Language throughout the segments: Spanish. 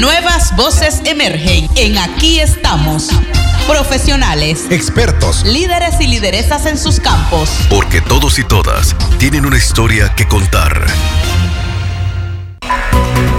Nuevas voces emergen en Aquí estamos. Profesionales, Expertos. líderes y lideresas en sus campos. Porque todos y todas tienen una historia que contar.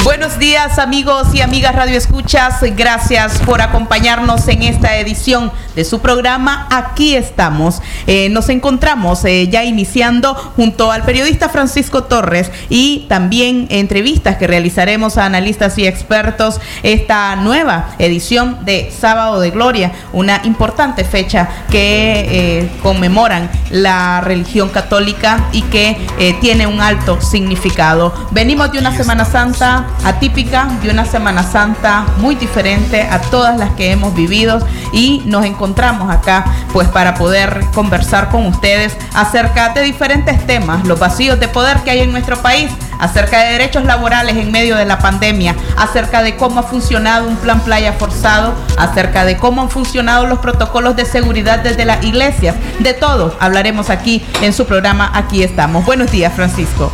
Buenos días amigos y amigas Radio Escuchas, gracias por acompañarnos en esta edición de su programa Aquí estamos. Eh, nos encontramos eh, ya iniciando junto al periodista Francisco Torres y también entrevistas que realizaremos a analistas y expertos esta nueva edición de Sábado de Gloria, una importante fecha que eh, conmemoran la religión católica y que tiene un alto significado. Venimos de una Semana Santa atípica de una Semana Santa muy diferente a todas las que hemos vivido y nos encontramos acá pues para poder conversar con ustedes acerca de diferentes temas, los vacíos de poder que hay en nuestro país, acerca de derechos laborales en medio de la pandemia, acerca de cómo ha funcionado un plan playa forzado, acerca de cómo han funcionado los protocolos de seguridad desde las iglesias, de todo hablaremos aquí en su programa Aquí estamos. Buenos días, Francisco.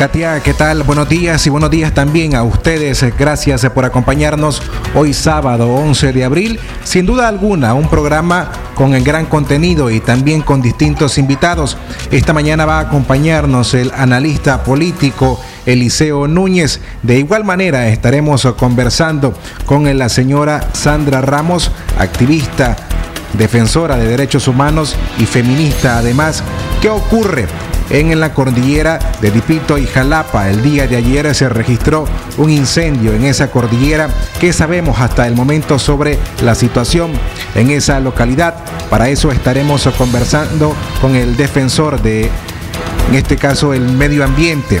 Katia, ¿qué tal? Buenos días y buenos días también a ustedes. Gracias por acompañarnos hoy sábado 11 de abril. Sin duda alguna, un programa con el gran contenido y también con distintos invitados. Esta mañana va a acompañarnos el analista político Eliseo Núñez. De igual manera estaremos conversando con la señora Sandra Ramos, activista, defensora de derechos humanos y feminista además. ¿Qué ocurre? En la cordillera de Dipito y Jalapa. El día de ayer se registró un incendio en esa cordillera. ¿Qué sabemos hasta el momento sobre la situación en esa localidad? Para eso estaremos conversando con el defensor de, en este caso, el medio ambiente,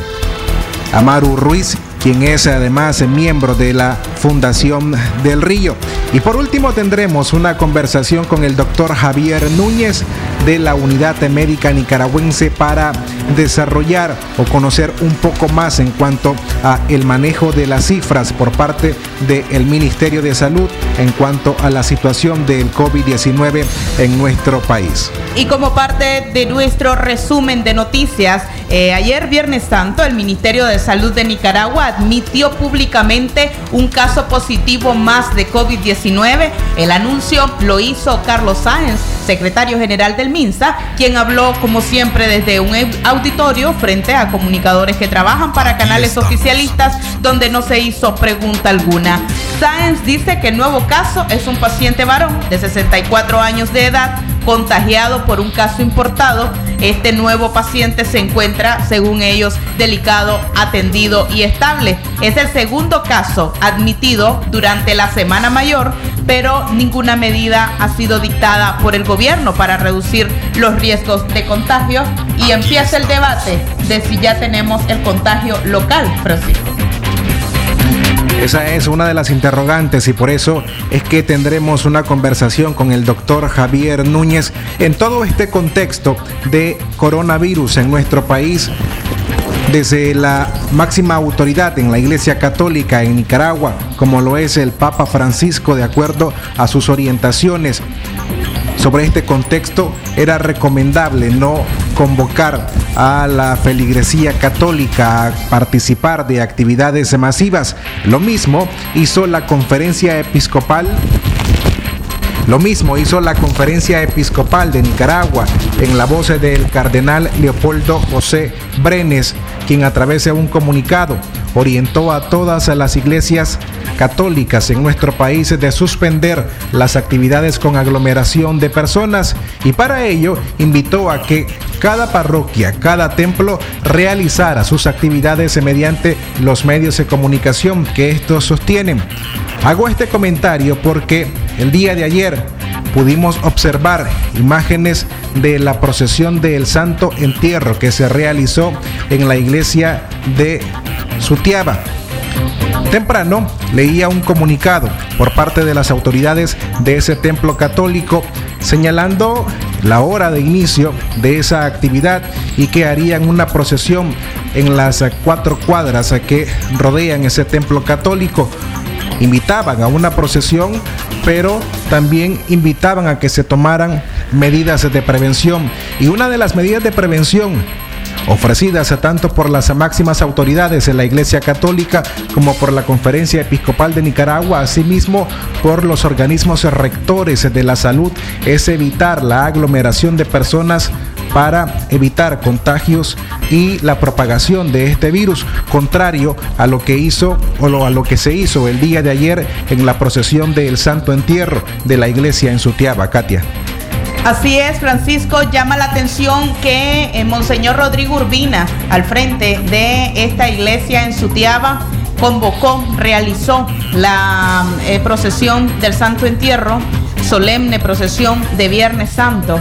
Amaru Ruiz, quien es además miembro de la Fundación del Río. Y por último tendremos una conversación con el doctor Javier Núñez de la Unidad Médica Nicaragüense para desarrollar o conocer un poco más en cuanto a el manejo de las cifras por parte del Ministerio de Salud en cuanto a la situación del COVID-19 en nuestro país. Y como parte de nuestro resumen de noticias, eh, ayer Viernes Santo el Ministerio de Salud de Nicaragua admitió públicamente un caso positivo más de COVID-19. El anuncio lo hizo Carlos Sáenz, secretario general del MINSA, quien habló como siempre desde un auditorio frente a comunicadores que trabajan para canales oficialistas donde no se hizo pregunta alguna. Sáenz dice que el nuevo caso es un paciente varón de 64 años de edad contagiado por un caso importado. Este nuevo paciente se encuentra, según ellos, delicado, atendido y estable. Es el segundo caso admitido durante la Semana Mayor, pero ninguna medida ha sido dictada por el gobierno para reducir los riesgos de contagio y empieza el debate de si ya tenemos el contagio local, Francisco. Esa es una de las interrogantes y por eso es que tendremos una conversación con el doctor Javier Núñez en todo este contexto de coronavirus en nuestro país. Desde la máxima autoridad en la Iglesia Católica en Nicaragua, como lo es el Papa Francisco, de acuerdo a sus orientaciones, sobre este contexto era recomendable no convocar a la feligresía católica a participar de actividades masivas. Lo mismo hizo la conferencia episcopal lo mismo hizo la Conferencia Episcopal de Nicaragua en la voz del cardenal Leopoldo José Brenes, quien a un comunicado orientó a todas las iglesias católicas en nuestro país de suspender las actividades con aglomeración de personas y para ello invitó a que cada parroquia, cada templo realizara sus actividades mediante los medios de comunicación que estos sostienen. Hago este comentario porque el día de ayer pudimos observar imágenes de la procesión del Santo Entierro que se realizó en la iglesia de Temprano leía un comunicado por parte de las autoridades de ese templo católico señalando la hora de inicio de esa actividad y que harían una procesión en las cuatro cuadras que rodean ese templo católico. Invitaban a una procesión, pero también invitaban a que se tomaran medidas de prevención. Y una de las medidas de prevención ofrecidas tanto por las máximas autoridades de la Iglesia Católica como por la Conferencia Episcopal de Nicaragua, asimismo por los organismos rectores de la salud, es evitar la aglomeración de personas para evitar contagios y la propagación de este virus, contrario a lo que hizo o a lo que se hizo el día de ayer en la procesión del Santo Entierro de la iglesia en Sutiaba, Katia. Así es, Francisco, llama la atención que eh, Monseñor Rodrigo Urbina, al frente de esta iglesia en Sutiaba, convocó, realizó la eh, procesión del Santo Entierro, solemne procesión de Viernes Santo,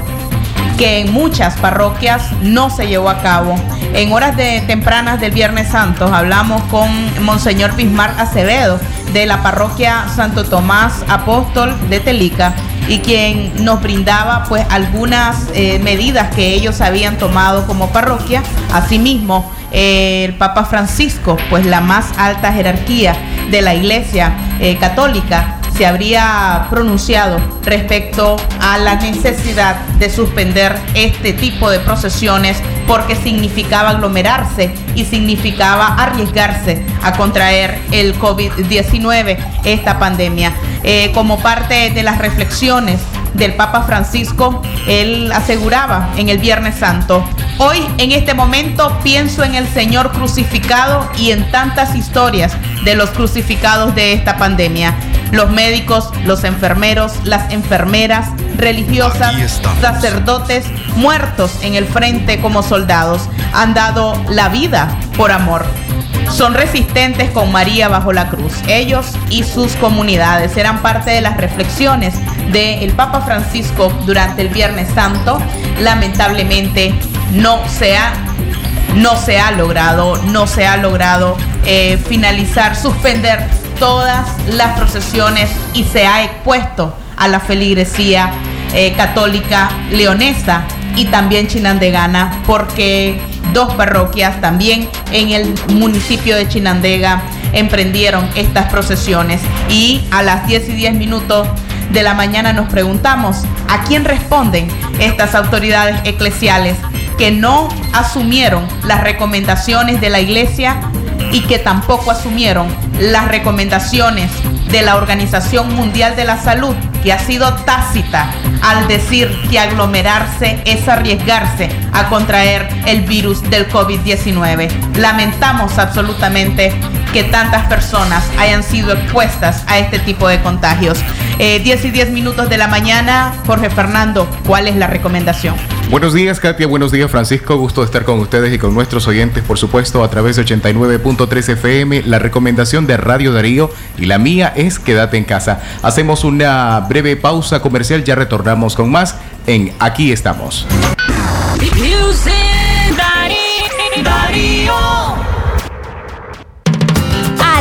que en muchas parroquias no se llevó a cabo. En horas de tempranas del Viernes Santo hablamos con Monseñor Bismar Acevedo de la parroquia Santo Tomás Apóstol de Telica y quien nos brindaba pues algunas eh, medidas que ellos habían tomado como parroquia. Asimismo, eh, el Papa Francisco, pues la más alta jerarquía de la Iglesia eh, Católica, se habría pronunciado respecto a la necesidad de suspender este tipo de procesiones porque significaba aglomerarse y significaba arriesgarse a contraer el COVID-19, esta pandemia. Eh, como parte de las reflexiones del Papa Francisco, él aseguraba en el Viernes Santo, hoy en este momento pienso en el Señor crucificado y en tantas historias de los crucificados de esta pandemia los médicos, los enfermeros, las enfermeras, religiosas, sacerdotes, muertos en el frente como soldados, han dado la vida por amor. Son resistentes con María bajo la cruz. Ellos y sus comunidades eran parte de las reflexiones del Papa Francisco durante el Viernes Santo. Lamentablemente no se ha, no se ha logrado, no se ha logrado eh, finalizar, suspender todas las procesiones y se ha expuesto a la feligresía eh, católica leonesa y también chinandegana, porque dos parroquias también en el municipio de Chinandega emprendieron estas procesiones. Y a las 10 y 10 minutos de la mañana nos preguntamos a quién responden estas autoridades eclesiales que no asumieron las recomendaciones de la iglesia y que tampoco asumieron las recomendaciones de la Organización Mundial de la Salud, que ha sido tácita al decir que aglomerarse es arriesgarse a contraer el virus del COVID-19. Lamentamos absolutamente que tantas personas hayan sido expuestas a este tipo de contagios. 10 eh, y 10 minutos de la mañana, Jorge Fernando, ¿cuál es la recomendación? Buenos días, Katia. Buenos días, Francisco. Gusto de estar con ustedes y con nuestros oyentes, por supuesto, a través de 89.3 FM. La recomendación de Radio Darío y la mía es quédate en casa. Hacemos una breve pausa comercial, ya retornamos con más en Aquí estamos. everybody oh.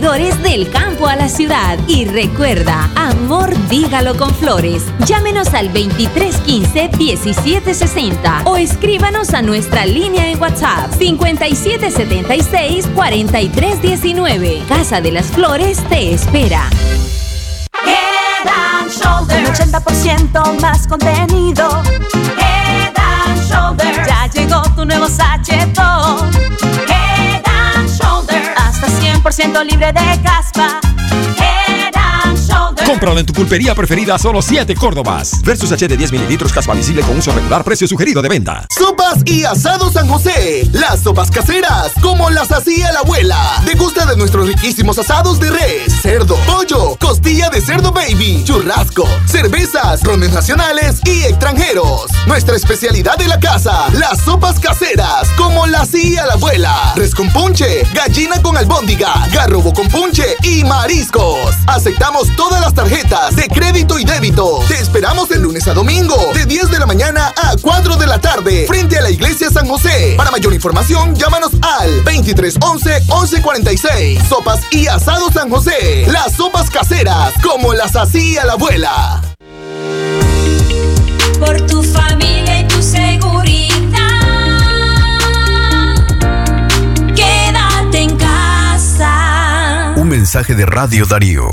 del campo a la ciudad. Y recuerda, amor dígalo con flores. Llámenos al 2315 1760 o escríbanos a nuestra línea en WhatsApp 5776 4319. Casa de las Flores te espera. Head and Shoulders. 80% más contenido. Head and Shoulders. Ya llegó tu nuevo sachetón. Hasta 100% libre de caspa. Cómpralo en tu pulpería preferida solo 7 Córdobas. Versus H de 10 mililitros caspa visible con uso regular, precio sugerido de venta. Sopas y asados San José. Las sopas caseras, como las hacía la abuela. Degusta de nuestros riquísimos asados de res, cerdo, pollo, costilla de cerdo baby, churrasco, cervezas, rones nacionales y extranjeros. Nuestra especialidad de la casa, las sopas caseras, como las hacía la abuela. Res con punche, gallina con albóndiga, garrobo con punche y mariscos. Aceptamos todas las tarjetas de crédito y débito. Te esperamos el lunes a domingo, de 10 de la mañana a 4 de la tarde, frente a la iglesia San José. Para mayor información, llámanos al 2311 1146. Sopas y asados San José. Las sopas caseras, como las hacía la abuela. Por tu familia y tu seguridad. Quédate en casa. Un mensaje de Radio Darío.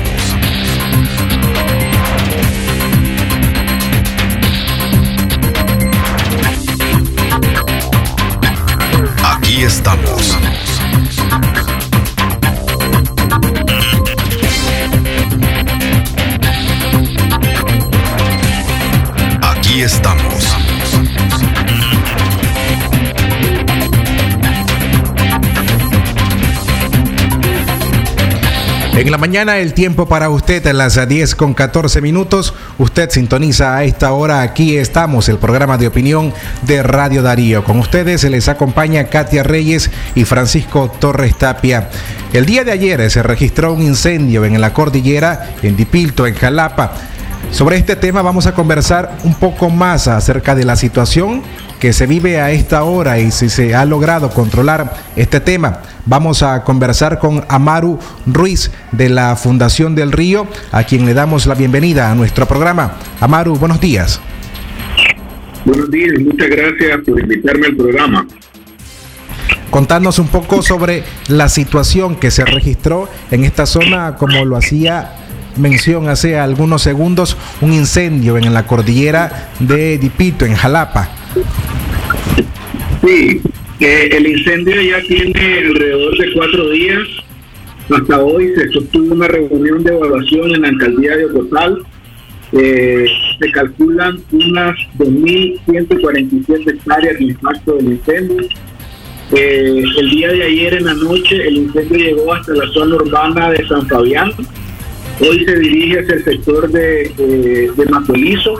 Aquí En la mañana el tiempo para usted a las 10 con 14 minutos. Usted sintoniza a esta hora. Aquí estamos, el programa de opinión de Radio Darío. Con ustedes se les acompaña Katia Reyes y Francisco Torres Tapia. El día de ayer se registró un incendio en la cordillera en Dipilto, en Jalapa. Sobre este tema vamos a conversar un poco más acerca de la situación que se vive a esta hora y si se ha logrado controlar este tema. Vamos a conversar con Amaru Ruiz de la Fundación del Río, a quien le damos la bienvenida a nuestro programa. Amaru, buenos días. Buenos días, muchas gracias por invitarme al programa. Contarnos un poco sobre la situación que se registró en esta zona, como lo hacía mención hace algunos segundos, un incendio en la cordillera de Dipito, en Jalapa. Sí, el incendio ya tiene alrededor de cuatro días. Hasta hoy se sostuvo una reunión de evaluación en la alcaldía de Ocotal. Eh, se calculan unas 2.147 hectáreas de impacto del incendio. Eh, el día de ayer en la noche el incendio llegó hasta la zona urbana de San Fabián. Hoy se dirige hacia el sector de, de Matolizo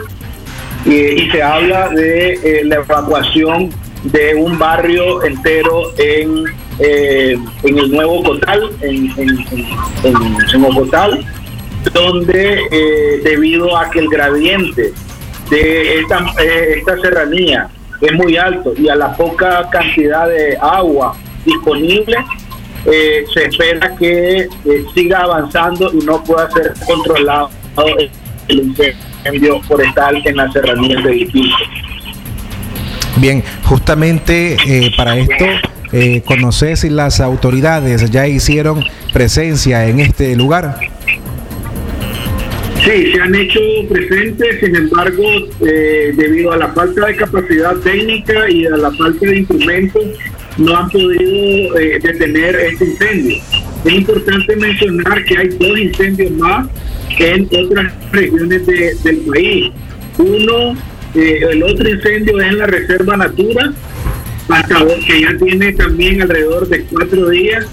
eh, y se habla de eh, la evacuación de un barrio entero en, eh, en el nuevo Cotal, en, en, en, en- Ocotal, donde debido a que el gradiente de esta, esta serranía es muy alto y a la poca cantidad de agua disponible, eh, se espera que eh, siga avanzando y no pueda ser controlado el incendio forestal en las serranías de Dipilco. Bien, justamente eh, para esto, eh, si las autoridades ya hicieron presencia en este lugar. Sí, se han hecho presentes, sin embargo, eh, debido a la falta de capacidad técnica y a la falta de instrumentos, no han podido eh, detener este incendio. Es importante mencionar que hay dos incendios más en otras regiones de- del país. Uno, eh, el otro incendio es en la Reserva Natura, hasta hoy, que ya tiene también alrededor de cuatro días.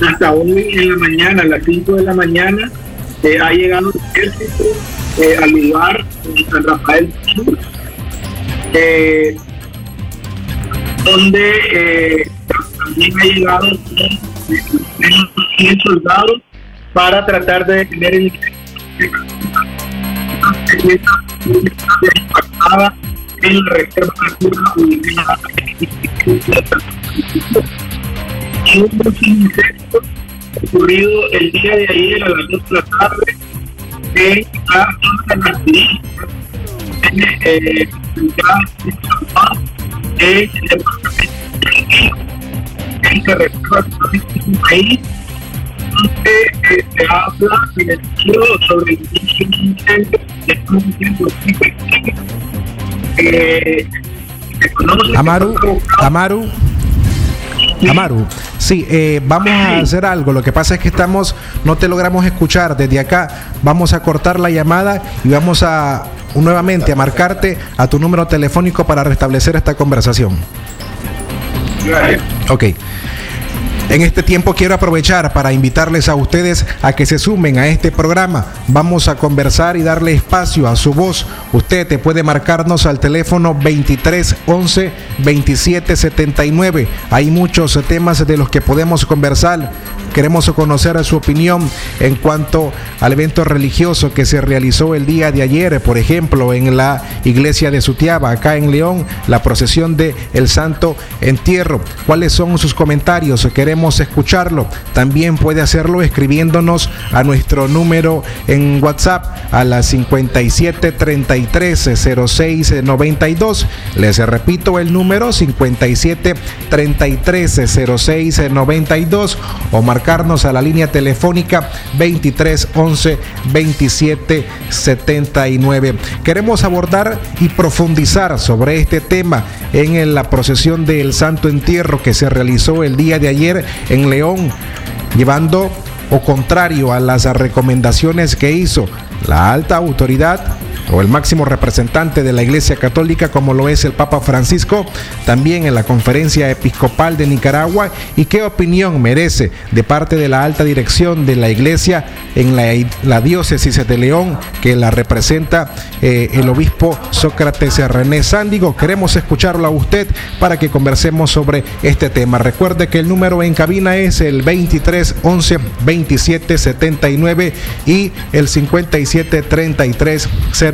Hasta hoy en la mañana, a las 5 de la mañana, eh, ha llegado el ejército al lugar en San Rafael Sur. Donde eh, también ha llegado menos 100 soldados para tratar de detener el impactada en la reserva y un incendio ocurrido el día de ayer a las 2 de la tarde en la zona de en eh, el departamento en que reserva un país donde eh, se habla en el libro sobre el incendio de un tiempo eh, Amaru, Amaru. Amaru, sí, eh, vamos a hacer algo. Lo que pasa es que estamos, no te logramos escuchar desde acá. Vamos a cortar la llamada y vamos a nuevamente a marcarte a tu número telefónico para restablecer esta conversación. Ok. En este tiempo quiero aprovechar para invitarles a ustedes a que se sumen a este programa. Vamos a conversar y darle espacio a su voz. Usted te puede marcarnos al teléfono 23 11 27 79. Hay muchos temas de los que podemos conversar. Queremos conocer su opinión en cuanto al evento religioso que se realizó el día de ayer, por ejemplo, en la iglesia de Sutiaba, acá en León, la procesión de El Santo Entierro. ¿Cuáles son sus comentarios? Queremos escucharlo. También puede hacerlo escribiéndonos a nuestro número en WhatsApp a las 57 33 06 92. Les repito el número 57 33 06 92 o marcar a la línea telefónica 23 11 27 79. Queremos abordar y profundizar sobre este tema en la procesión del Santo Entierro que se realizó el día de ayer en León, llevando o contrario a las recomendaciones que hizo la alta autoridad o el máximo representante de la Iglesia Católica como lo es el Papa Francisco, también en la Conferencia Episcopal de Nicaragua y qué opinión merece de parte de la alta dirección de la Iglesia en la, diócesis de León que la representa eh, el obispo Sócrates René Sándigo. Queremos escucharlo a usted para que conversemos sobre este tema. Recuerde que el número en cabina es el 23 11 27 79 y el 57 33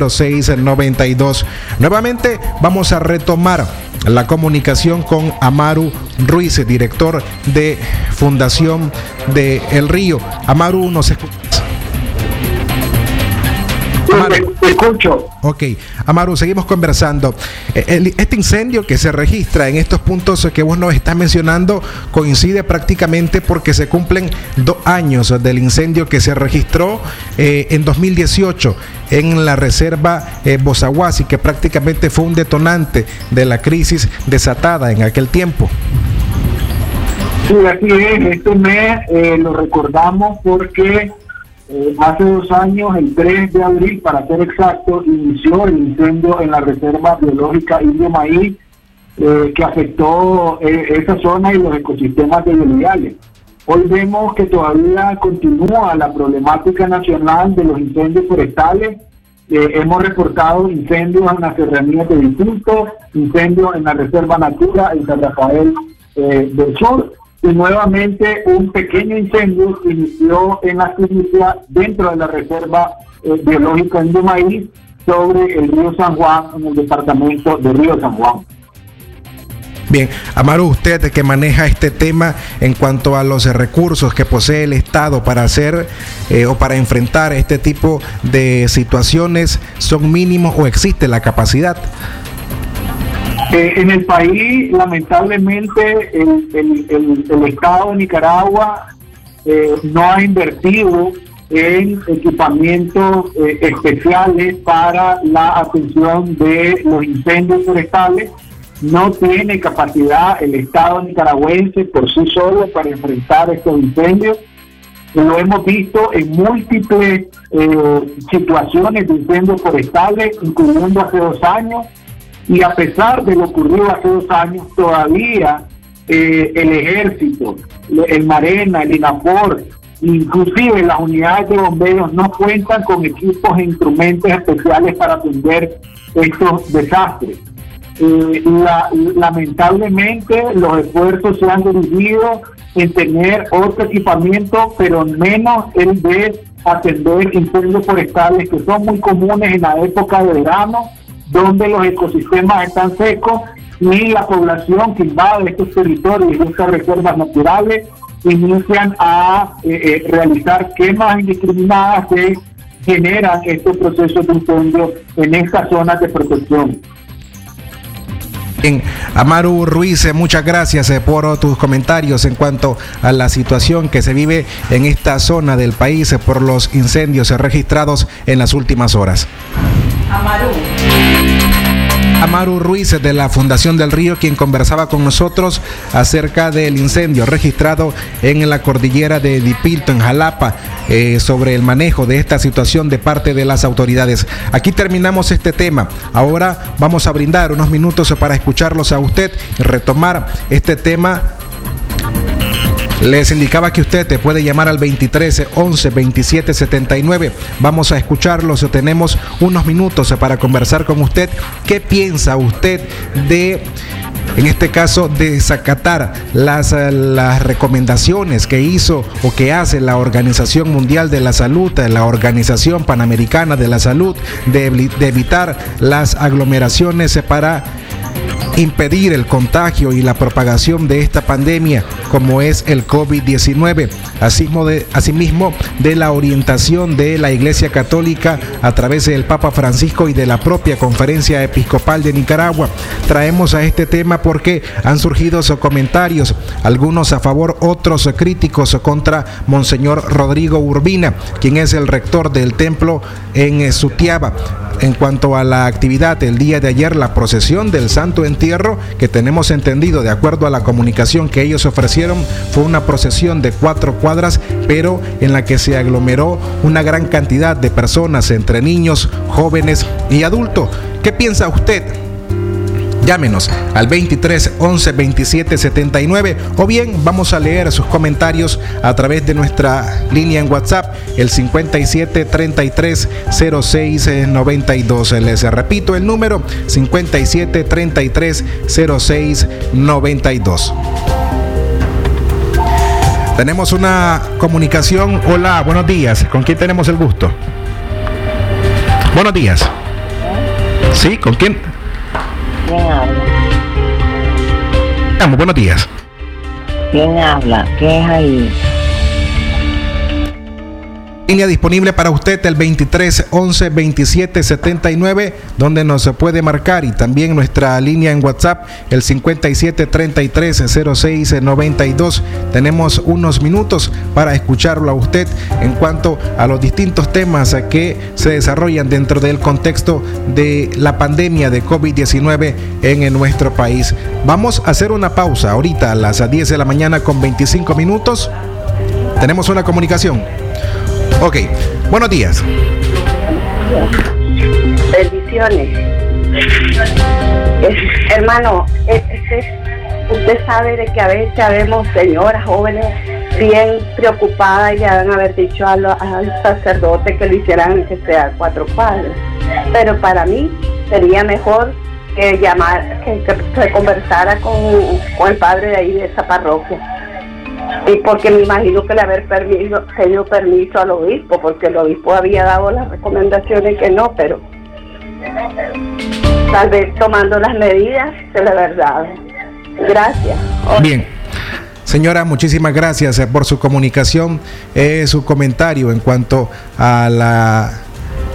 0692. Nuevamente vamos a retomar la comunicación con Amaru Ruiz, director de Fundación de El Río. Amaru, nos escucha. Amaru. escucho. Ok, Amaru, seguimos conversando. Eh, este incendio que se registra en estos puntos que vos nos estás mencionando coincide prácticamente porque se cumplen dos años del incendio que se registró eh, en 2018 en la reserva eh, Bozahuasi, que prácticamente fue un detonante de la crisis desatada en aquel tiempo. Sí, así es. Este mes eh, lo recordamos porque eh, hace dos años, el 3 de abril, para ser exacto, inició el incendio en la Reserva Biológica Indio Maíz, eh, que afectó eh, esa zona y los ecosistemas de Hoy vemos que todavía continúa la problemática nacional de los incendios forestales. hemos reportado incendios en las serranías de Distrito, incendios en la Reserva Natura en San Rafael del Sur y nuevamente un pequeño incendio inició en la ciencia dentro de la reserva eh, biológica en sobre el río San Juan en el departamento de Río San Juan. Bien, Amaro, usted que maneja este tema en cuanto a los recursos que posee el Estado para hacer eh, o para enfrentar este tipo de situaciones, ¿son mínimos o existe la capacidad? Eh, en el país, lamentablemente, el, Estado de Nicaragua eh, no ha invertido en equipamientos eh, especiales para la atención de los incendios forestales. No tiene capacidad el Estado nicaragüense por sí solo para enfrentar estos incendios. Lo hemos visto en múltiples situaciones de incendios forestales, incluyendo hace dos años y a pesar de lo ocurrido hace dos años, todavía eh, el ejército, el Marena, el INAPOR, inclusive las unidades de bomberos no cuentan con equipos e instrumentos especiales para atender estos desastres. eh, lamentablemente los esfuerzos se han dirigido en tener otro equipamiento, pero menos el de atender incendios forestales que son muy comunes en la época de verano, donde los ecosistemas están secos y la población que invade estos territorios y estas reservas naturales inician a eh, eh, realizar quemas indiscriminadas que generan estos procesos de incendio en estas zonas de protección. Bien, Amaru Ruiz, eh, muchas gracias por tus comentarios en cuanto a la situación que se vive en esta zona del país por los incendios registrados en las últimas horas. Amaru. Amaru Ruiz de la Fundación del Río, quien conversaba con nosotros acerca del incendio registrado en la cordillera de Dipilto, en Jalapa, eh, sobre el manejo de esta situación de parte de las autoridades. Aquí terminamos este tema. Ahora vamos a brindar unos minutos para escucharlos a usted y retomar este tema les indicaba que usted te puede llamar al 23 11 27 79. Vamos a escucharlos. Tenemos unos minutos para conversar con usted. ¿Qué piensa usted de en este caso desacatar las, las recomendaciones que hizo o que hace la Organización Mundial de la Salud, la Organización Panamericana de la Salud, de, de evitar las aglomeraciones para impedir el contagio y la propagación de esta pandemia como es el COVID-19, asimismo de la orientación de la Iglesia Católica a través del Papa Francisco y de la propia Conferencia Episcopal de Nicaragua. Traemos a este tema porque han surgido comentarios, algunos a favor, otros críticos contra Monseñor Rodrigo Urbina, quien es el rector del templo en Sutiaba. En cuanto a la actividad el día de ayer, la procesión del Santo Entierro, que tenemos entendido de acuerdo a la comunicación que ellos ofrecieron, fue una procesión de cuatro cuadras, pero en la que se aglomeró una gran cantidad de personas, entre niños, jóvenes y adultos. ¿Qué piensa usted? Llámenos al 23 11 27 79 o bien vamos a leer sus comentarios a través de nuestra línea en WhatsApp, el 57 33 06 92. Les repito el número 57 33 06 92. Tenemos una comunicación. Hola, buenos días. ¿Con quién tenemos el gusto? Buenos días. ¿Sí? ¿Con quién? ¿Quién habla? buenos días. ¿Quién habla? ¿Qué es ahí? Línea disponible para usted el 23 11 27 79, donde nos puede marcar y también nuestra línea en WhatsApp el 57 33 06 92. Tenemos unos minutos para escucharlo a usted en cuanto a los distintos temas que se desarrollan dentro del contexto de la pandemia de COVID-19 en nuestro país. Vamos a hacer una pausa ahorita a las 10 de la mañana con 25 minutos. Tenemos una comunicación. Ok, buenos días. Bendiciones. hermano, usted sabe de que a veces sabemos señoras jóvenes bien preocupadas y le van a haber dicho al, sacerdote que le hicieran que sea cuatro padres. Pero para mí sería mejor que llamar, que, que, conversara con, con el padre de ahí de esa parroquia y porque me imagino que le haber permiso, pedido permiso al obispo, porque el obispo había dado las recomendaciones que no, pero tal vez tomando las medidas de la verdad. Gracias. Bien. Señora, muchísimas gracias eh, por su comunicación, eh, su comentario en cuanto a la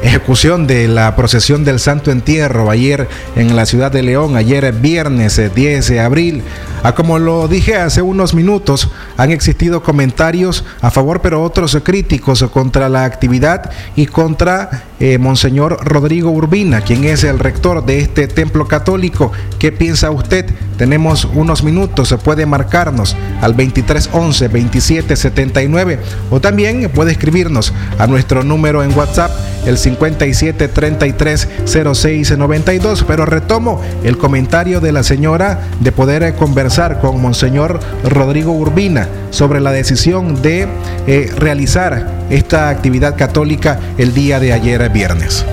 ejecución de la procesión del Santo Entierro ayer en la ciudad de León, ayer viernes 10 de abril. Ah, como lo dije hace unos minutos, han existido comentarios a favor, pero otros críticos contra la actividad y contra eh, Monseñor Rodrigo Urbina, quien es el rector de este templo católico. ¿Qué piensa usted? Tenemos unos minutos, se puede marcarnos al 2311 2779 o también puede escribirnos a nuestro número en WhatsApp el 57 33 06 92. Pero retomo el comentario de la señora de poder conversar con Monseñor Rodrigo Urbina sobre la decisión de eh, realizar esta actividad católica el día de ayer viernes.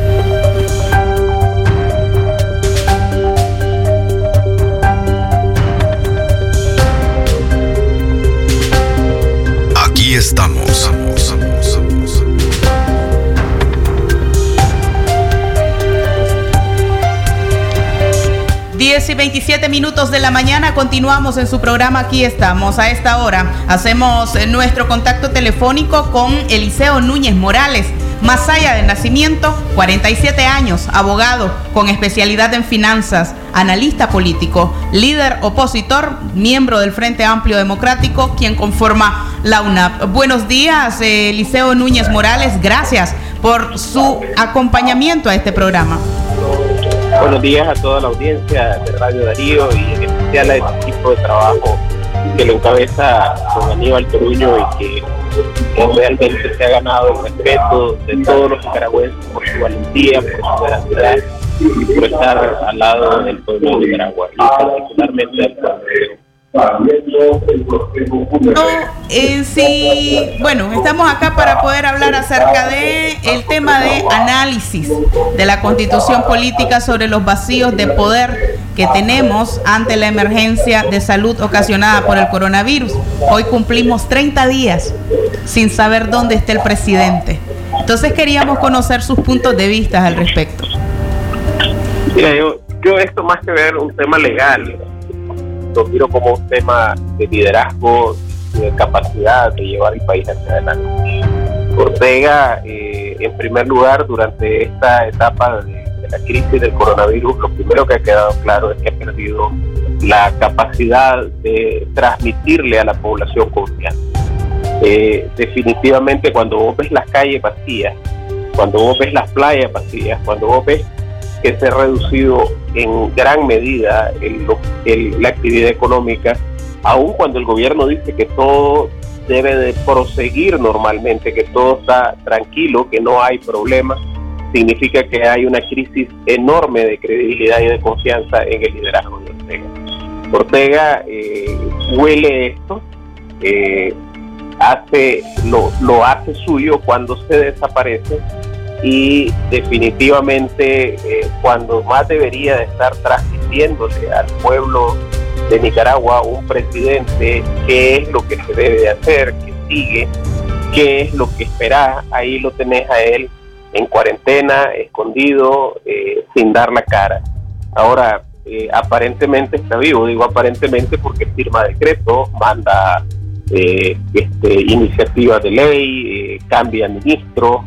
Siete minutos de la mañana continuamos en su programa Aquí estamos. A esta hora hacemos eh, nuestro contacto telefónico con Eliseo Núñez Morales. Masaya de nacimiento, 47 años, abogado con especialidad en finanzas, analista político, líder opositor, miembro del Frente Amplio Democrático, quien conforma la UNAP. Buenos días, eh, Eliseo Núñez Morales. Gracias por su acompañamiento a este programa. Buenos días a toda la audiencia de Radio Darío y en especial a este equipo de trabajo que lo encabeza con Aníbal Toruño y que, realmente se ha ganado el respeto de todos los nicaragüenses por su valentía, por su veracidad y por estar al lado del pueblo de Nicaragua y particularmente del no, eh, sí, bueno, estamos acá para poder hablar acerca de el tema de análisis de la constitución política sobre los vacíos de poder que tenemos ante la emergencia de salud ocasionada por el coronavirus. Hoy cumplimos 30 días sin saber dónde está el presidente. Entonces queríamos conocer sus puntos de vista al respecto. Mira, yo, yo esto más que ver un tema legal, lo miro como un tema de liderazgo y de capacidad de llevar el país hacia adelante. Ortega, eh, en primer lugar, durante esta etapa de, la crisis del coronavirus, lo primero que ha quedado claro es que ha perdido la capacidad de transmitirle a la población confianza. Eh, definitivamente cuando vos ves las calles vacías, cuando vos ves las playas vacías, cuando vos ves que se ha reducido en gran medida la actividad económica, aun cuando el gobierno dice que todo debe de proseguir normalmente, que todo está tranquilo, que no hay problemas, significa que hay una crisis enorme de credibilidad y de confianza en el liderazgo de Ortega. Ortega eh, huele esto, eh, hace, lo, lo hace suyo cuando se desaparece y definitivamente eh, cuando más debería de estar transmitiéndole al pueblo de Nicaragua un presidente qué es lo que se debe de hacer, qué sigue, qué es lo que espera, ahí lo tenés a él en cuarentena, escondido, eh, sin dar la cara. Ahora, eh, aparentemente está vivo, digo aparentemente porque firma decreto, manda este, iniciativas de ley, cambia ministro,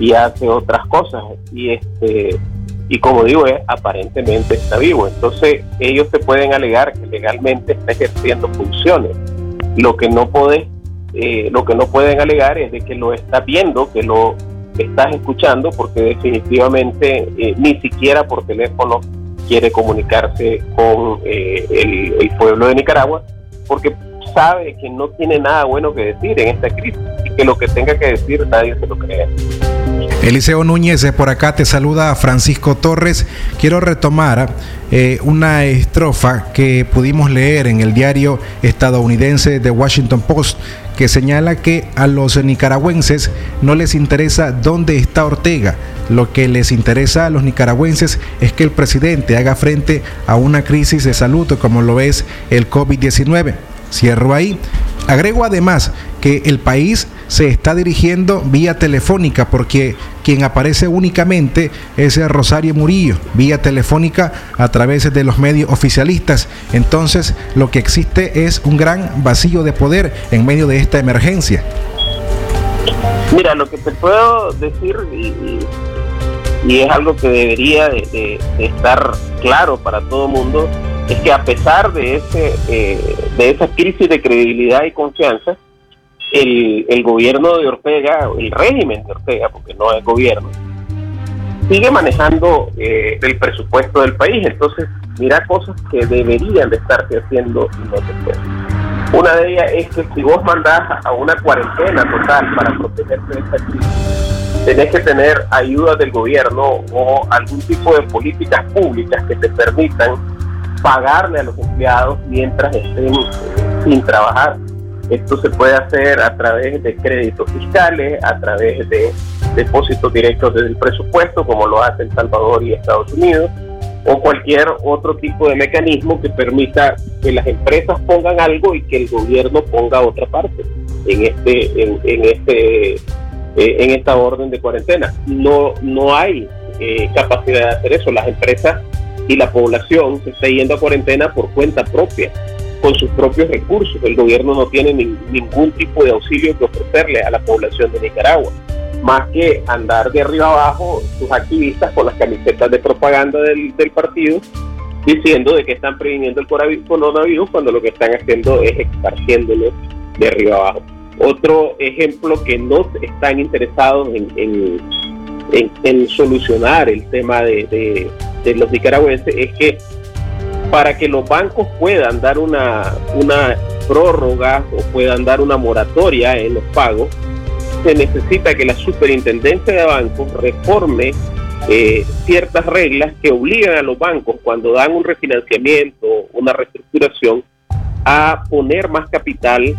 y hace otras cosas. Y este y como digo aparentemente está vivo. Entonces ellos te pueden alegar que legalmente está ejerciendo funciones. Lo que no puede eh, lo que no pueden alegar es de que lo estás viendo que lo estás escuchando porque definitivamente eh, ni siquiera por teléfono quiere comunicarse con eh, el, el pueblo de Nicaragua porque sabe que no tiene nada bueno que decir en esta crisis que lo que tenga que decir nadie se lo crea. Eliseo Núñez, por acá te saluda Francisco Torres. Quiero retomar eh, una estrofa que pudimos leer en el diario estadounidense The Washington Post que señala que a los nicaragüenses no les interesa dónde está Ortega. Lo que les interesa a los nicaragüenses es que el presidente haga frente a una crisis de salud como lo es el COVID-19. Cierro ahí. Agrego además que el país se está dirigiendo vía telefónica porque quien aparece únicamente es Rosario Murillo, vía telefónica a través de los medios oficialistas. Entonces lo que existe es un gran vacío de poder en medio de esta emergencia. Mira, lo que te puedo decir, y, es algo que debería de, estar claro para todo el mundo, es que a pesar de, ese, eh, de esa crisis de credibilidad y confianza, el, el gobierno de Ortega, el régimen de Ortega, porque no es gobierno, sigue manejando eh, el presupuesto del país. Entonces, mira cosas que deberían de estarse haciendo y no se pueden. Una de ellas es que si vos mandás a una cuarentena total para protegerte de esta crisis, tenés que tener ayuda del gobierno o algún tipo de políticas públicas que te permitan pagarle a los empleados mientras estén sin trabajar. Esto se puede hacer a través de créditos fiscales, a través de depósitos directos desde el presupuesto, como lo hace El Salvador y Estados Unidos, o cualquier otro tipo de mecanismo que permita que las empresas pongan algo y que el gobierno ponga otra parte en este en, este eh, en esta orden de cuarentena. No no hay eh, capacidad de hacer eso. Las empresas y la población se está yendo a cuarentena por cuenta propia, con sus propios recursos. El gobierno no tiene ningún tipo de auxilio que ofrecerle a la población de Nicaragua, más que andar de arriba abajo sus activistas con las camisetas de propaganda del, partido diciendo de que están previniendo el coronavirus cuando lo que están haciendo es esparciéndolo de arriba abajo. Otro ejemplo que no están interesados en, en, solucionar el tema de, los nicaragüenses es que para que los bancos puedan dar una, prórroga o puedan dar una moratoria en los pagos, se necesita que la superintendencia de bancos reforme eh, ciertas reglas que obligan a los bancos cuando dan un refinanciamiento, una reestructuración, a poner más capital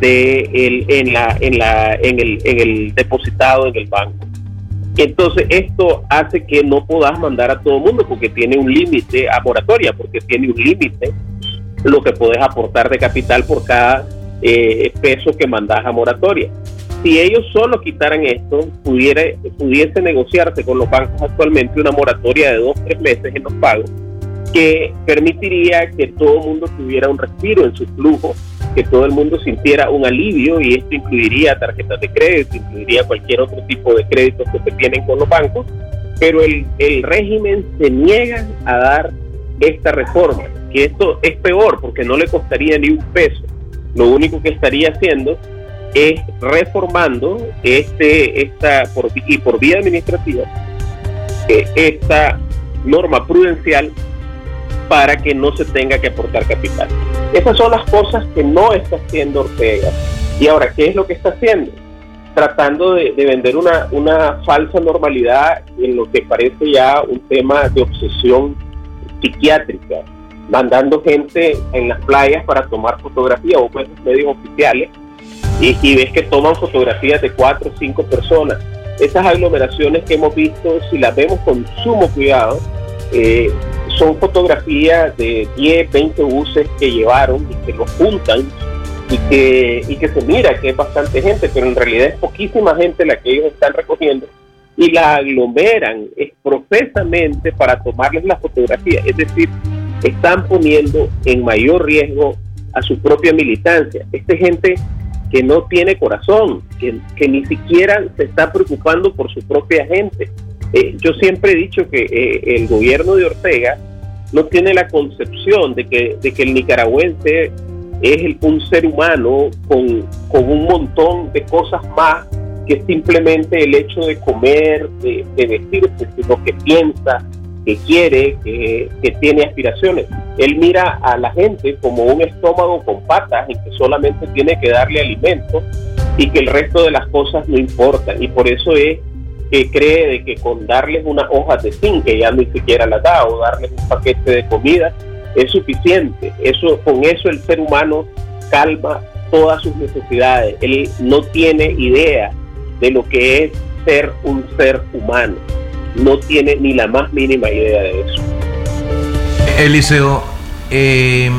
de el, en, la, en, la, en, el, en el depositado en el banco. Entonces esto hace que no puedas mandar a todo el mundo porque tiene un límite a moratoria, porque tiene un límite lo que puedes aportar de capital por cada eh, peso que mandas a moratoria. Si ellos solo quitaran esto, pudiera, pudiese negociarse con los bancos actualmente una moratoria de dos, tres meses en los pagos, que permitiría que todo el mundo tuviera un respiro en su flujo, que todo el mundo sintiera un alivio y esto incluiría tarjetas de crédito, incluiría cualquier otro tipo de créditos que se tienen con los bancos, pero el, el régimen se niega a dar esta reforma, que esto es peor porque no le costaría ni un peso, lo único que estaría haciendo es reformando este esta y por vía administrativa eh, esta norma prudencial para que no se tenga que aportar capital. Esas son las cosas que no está haciendo Ortega. Y ahora, ¿qué es lo que está haciendo? Tratando de, vender una, una falsa normalidad en lo que parece ya un tema de obsesión psiquiátrica, mandando gente en las playas para tomar fotografías o medios oficiales y, ves que toman fotografías de cuatro o cinco personas. Esas aglomeraciones que hemos visto, si las vemos con sumo cuidado, eh, son fotografías de 10, 20 buses que llevaron y que los juntan y que, y que se mira que es bastante gente, pero en realidad es poquísima gente la que ellos están recogiendo y la aglomeran es profesamente para tomarles la fotografía. Es decir, están poniendo en mayor riesgo a su propia militancia. Esta gente que no tiene corazón, que, ni siquiera se está preocupando por su propia gente. Eh, yo siempre he dicho que eh, el gobierno de Ortega no tiene la concepción de que, de que el nicaragüense es un ser humano con, con, un montón de cosas más que simplemente el hecho de comer, de, de vestirse, lo que piensa, que quiere, que, tiene aspiraciones. Él mira a la gente como un estómago con patas en que solamente tiene que darle alimento y que el resto de las cosas no importan. Y por eso es que cree de que con darles unas hojas de zinc, que ya ni siquiera las da, o darles un paquete de comida, es suficiente. Eso, con eso el ser humano calma todas sus necesidades. Él no tiene idea de lo que es ser un ser humano no tiene ni la más mínima idea de eso. Eliseo, eh,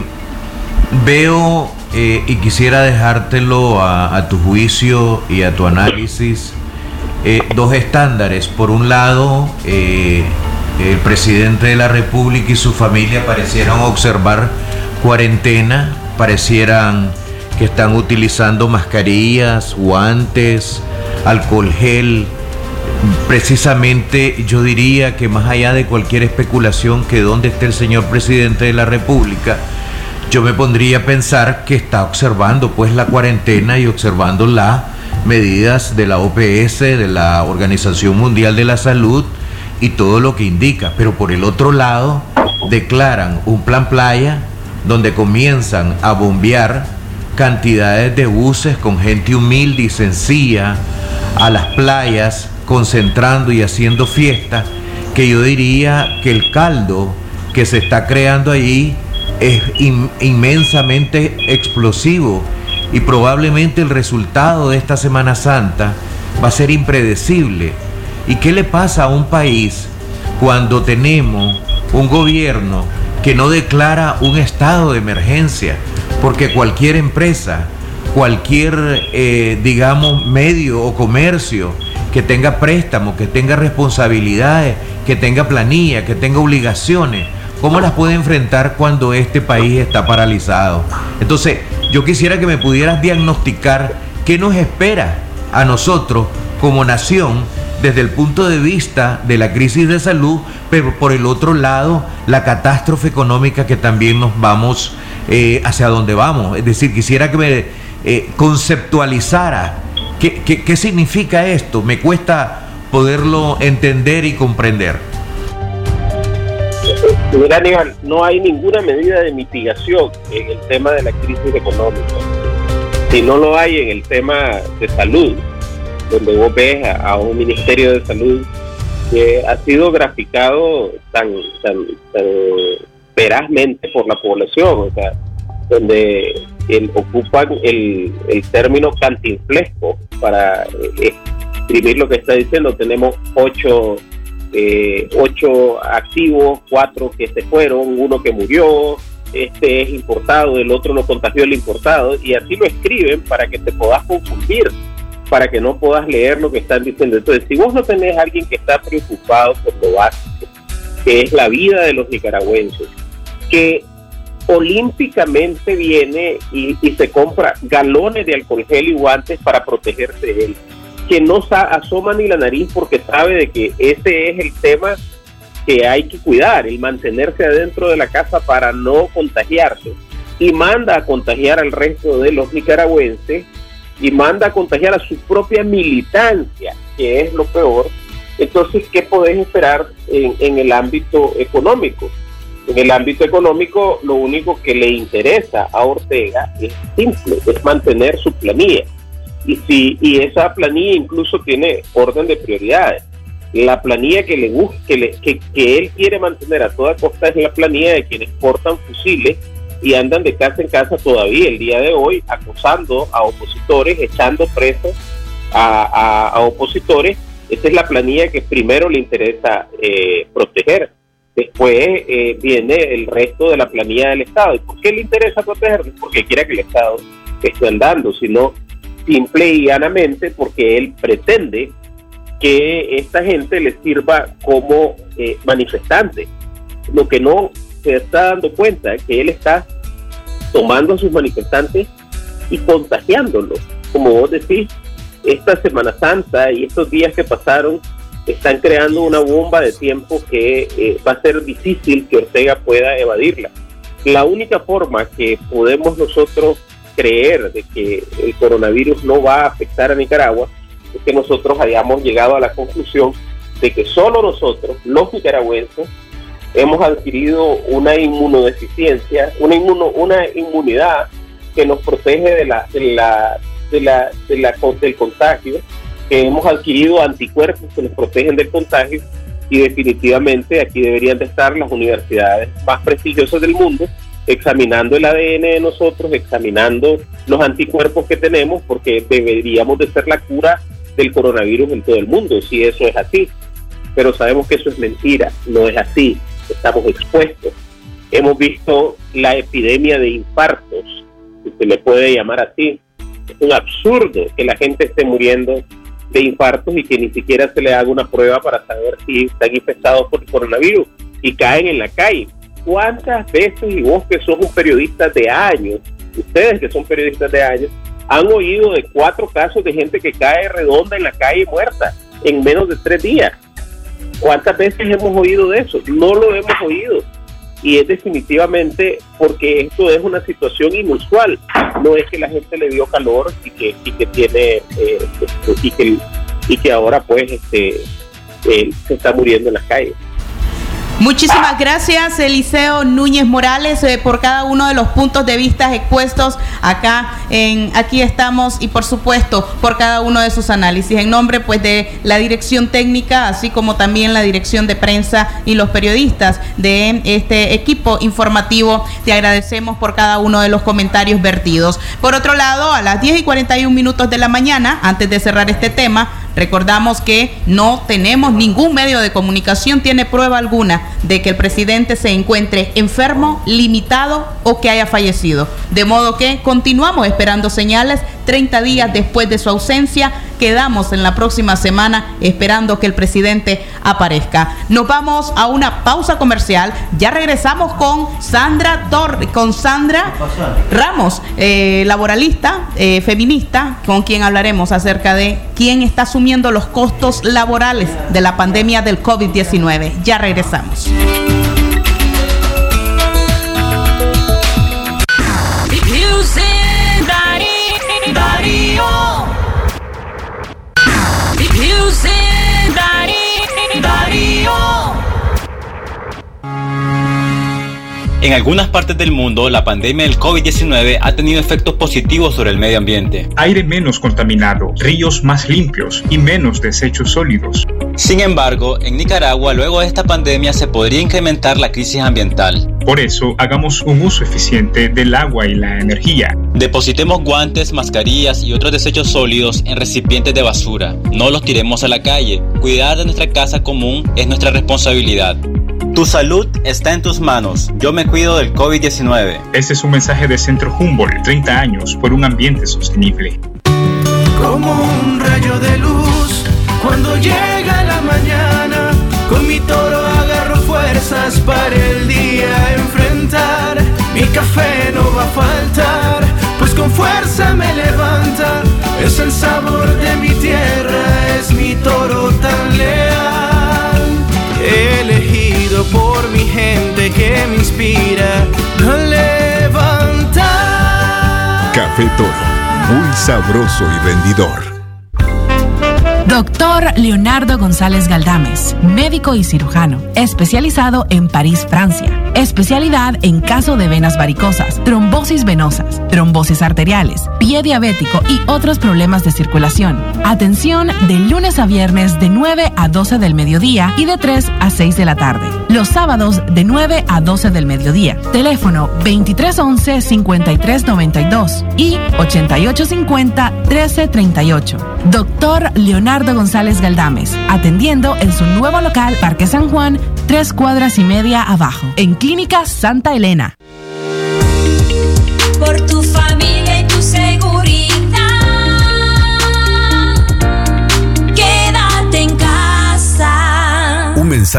veo eh, y quisiera dejártelo a, tu juicio y a tu análisis eh, dos estándares. Por un lado, el presidente de la República y su familia parecieran observar cuarentena, parecieran que están utilizando mascarillas, guantes, alcohol gel, precisamente yo diría que más allá de cualquier especulación que dónde esté el señor presidente de la República, yo me pondría a pensar que está observando pues la cuarentena y observando las medidas de la OPS, de la Organización Mundial de la Salud y todo lo que indica. Pero por el otro lado, declaran un plan playa donde comienzan a bombear cantidades de buses con gente humilde y sencilla a las playas concentrando y haciendo fiesta, que yo diría que el caldo que se está creando allí es inmensamente explosivo y probablemente el resultado de esta Semana Santa va a ser impredecible. ¿Y qué le pasa a un país cuando tenemos un gobierno que no declara un estado de emergencia? Porque cualquier empresa, cualquier, eh, digamos, medio o comercio que tenga préstamos, que tenga responsabilidades, que tenga planilla, que tenga obligaciones, ¿cómo las puede enfrentar cuando este país está paralizado? Entonces, yo quisiera que me pudieras diagnosticar qué nos espera a nosotros como nación desde el punto de vista de la crisis de salud, pero por el otro lado, la catástrofe económica que también nos vamos eh, hacia donde vamos. Es decir, quisiera que me eh, conceptualizara qué, significa esto. Me cuesta poderlo entender y comprender. No hay ninguna medida de mitigación en el tema de la crisis económica. Si no lo hay en el tema de salud, donde vos ves a, un Ministerio de Salud que ha sido graficado tan, tan, tan verazmente por la población, o sea, donde ocupan el, el término cantinflesco para eh, escribir lo que está diciendo. Tenemos ocho, eh, ocho activos, cuatro que se fueron, uno que murió, este es importado, el otro lo contagió el importado, y así lo escriben para que te puedas confundir, para que no puedas leer lo que están diciendo. Entonces, si vos no tenés a alguien que está preocupado por lo básico, que es la vida de los nicaragüenses, que olímpicamente viene y, y se compra galones de alcohol gel y guantes para protegerse de él, que no asoma ni la nariz porque sabe de que ese es el tema que hay que cuidar, el mantenerse adentro de la casa para no contagiarse. Y manda a contagiar al resto de los nicaragüenses y manda a contagiar a su propia militancia, que es lo peor. Entonces, ¿qué podés esperar en, en el ámbito económico? En el ámbito económico, lo único que le interesa a Ortega es simple, es mantener su planilla. Y, si, y esa planilla incluso tiene orden de prioridades. La planilla que le que, que, que él quiere mantener a toda costa es la planilla de quienes portan fusiles y andan de casa en casa todavía el día de hoy acosando a opositores, echando presos a, a- opositores. Esa es la planilla que primero le interesa eh, proteger. Después eh, viene el resto de la planilla del Estado. ¿Y por qué le interesa protegerlos? Porque quiere que el Estado esté andando, sino simple y llanamente porque él pretende que esta gente le sirva como eh, manifestante. Lo que no se está dando cuenta es que él está tomando a sus manifestantes y contagiándolos. Como vos decís, esta Semana Santa y estos días que pasaron están creando una bomba de tiempo que eh, va a ser difícil que Ortega pueda evadirla. La única forma que podemos nosotros creer de que el coronavirus no va a afectar a Nicaragua es que nosotros hayamos llegado a la conclusión de que solo nosotros, los nicaragüenses, hemos adquirido una inmunodeficiencia, una, inmuno, una inmunidad que nos protege de la, de la, de la, de la, del contagio, que hemos adquirido anticuerpos que nos protegen del contagio y definitivamente aquí deberían de estar las universidades más prestigiosas del mundo examinando el ADN de nosotros, examinando los anticuerpos que tenemos, porque deberíamos de ser la cura del coronavirus en todo el mundo, si eso es así. Pero sabemos que eso es mentira, no es así, estamos expuestos. Hemos visto la epidemia de infartos, si se le puede llamar así. Es un absurdo que la gente esté muriendo de infartos y que ni siquiera se le haga una prueba para saber si están infectados por el coronavirus y caen en la calle. ¿Cuántas veces, y vos que sos un periodista de años, ustedes que son periodistas de años, han oído de cuatro casos de gente que cae redonda en la calle muerta en menos de tres días? ¿Cuántas veces hemos oído de eso? No lo hemos oído. Y es definitivamente porque esto es una situación inusual. No es que la gente le dio calor y que, y que tiene eh, y, que, y que ahora pues este eh, se está muriendo en las calles. Muchísimas gracias, Eliseo Núñez Morales, eh, por cada uno de los puntos de vista expuestos acá en Aquí estamos y por supuesto por cada uno de sus análisis. En nombre pues de la dirección técnica, así como también la dirección de prensa y los periodistas de este equipo informativo, te agradecemos por cada uno de los comentarios vertidos. Por otro lado, a las 10 y 41 minutos de la mañana, antes de cerrar este tema, Recordamos que no tenemos ningún medio de comunicación, tiene prueba alguna de que el presidente se encuentre enfermo, limitado o que haya fallecido. De modo que continuamos esperando señales 30 días después de su ausencia. Quedamos en la próxima semana esperando que el presidente aparezca. Nos vamos a una pausa comercial. Ya regresamos con Sandra Torre, con Sandra Ramos, eh, laboralista, eh, feminista, con quien hablaremos acerca de quién está asumiendo los costos laborales de la pandemia del COVID-19. Ya regresamos. En algunas partes del mundo, la pandemia del COVID-19 ha tenido efectos positivos sobre el medio ambiente. Aire menos contaminado, ríos más limpios y menos desechos sólidos. Sin embargo, en Nicaragua, luego de esta pandemia, se podría incrementar la crisis ambiental. Por eso, hagamos un uso eficiente del agua y la energía. Depositemos guantes, mascarillas y otros desechos sólidos en recipientes de basura. No los tiremos a la calle. Cuidar de nuestra casa común es nuestra responsabilidad. Tu salud está en tus manos. Yo me cuido del COVID-19. Este es un mensaje de Centro Humboldt, 30 años por un ambiente sostenible. Como un rayo de luz cuando llega la mañana. Con mi toro agarro fuerzas para el día enfrentar. Mi café no va a faltar, pues con fuerza me levanta. Es el sabor de mi tierra, es mi toro tan leal. Por mi gente que me inspira a levantar. Café Toro, muy sabroso y rendidor. Doctor Leonardo González Galdames, médico y cirujano, especializado en París, Francia. Especialidad en caso de venas varicosas, trombosis venosas, trombosis arteriales, pie diabético y otros problemas de circulación. Atención de lunes a viernes de 9 a 12 del mediodía y de 3 a 6 de la tarde. Los sábados de 9 a 12 del mediodía. Teléfono 2311-5392 y 8850-1338. Doctor Leonardo González Galdames, atendiendo en su nuevo local Parque San Juan, tres cuadras y media abajo, en Clínica Santa Elena.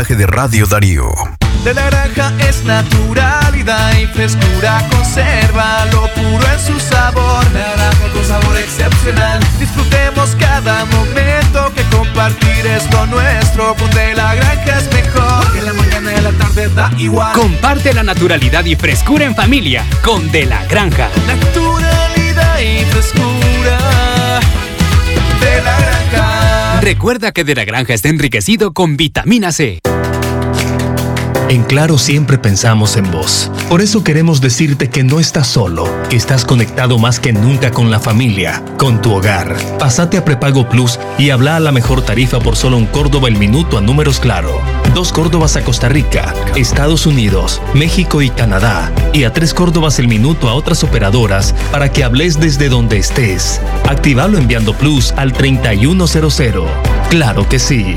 Mensaje de Radio Darío. De la granja es naturalidad y frescura conserva lo puro en su sabor. Naranja con sabor excepcional. Disfrutemos cada momento que compartir es lo nuestro. Con de la granja es mejor. Que la mañana y la tarde da igual. Comparte la naturalidad y frescura en familia con De la Granja. Naturalidad y frescura. De la granja. Recuerda que De la Granja está enriquecido con vitamina C. En Claro siempre pensamos en vos. Por eso queremos decirte que no estás solo, que estás conectado más que nunca con la familia, con tu hogar. Pásate a Prepago Plus y habla a la mejor tarifa por solo un Córdoba el minuto a números Claro. Dos Córdobas a Costa Rica, Estados Unidos, México y Canadá. Y a tres Córdobas el minuto a otras operadoras para que hables desde donde estés. Activalo enviando Plus al 3100. Claro que sí.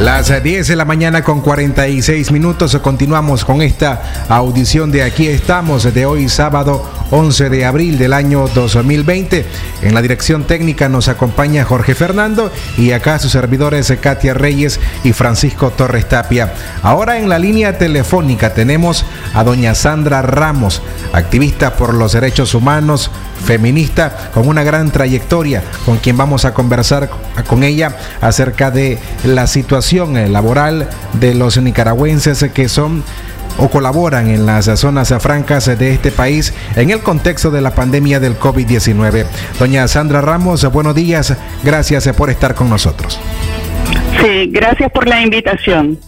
Las 10 de la mañana con 46 minutos continuamos con esta audición de Aquí estamos de hoy sábado 11 de abril del año 2020. En la dirección técnica nos acompaña Jorge Fernando y acá sus servidores Katia Reyes y Francisco Torres Tapia. Ahora en la línea telefónica tenemos a doña Sandra Ramos, activista por los derechos humanos, feminista con una gran trayectoria, con quien vamos a conversar con ella acerca de la situación eh, laboral de los nicaragüenses que son o colaboran en las zonas francas de este país en el contexto de la pandemia del COVID-19. Doña Sandra Ramos, buenos días. Gracias por estar con nosotros. Sí, gracias por la invitación.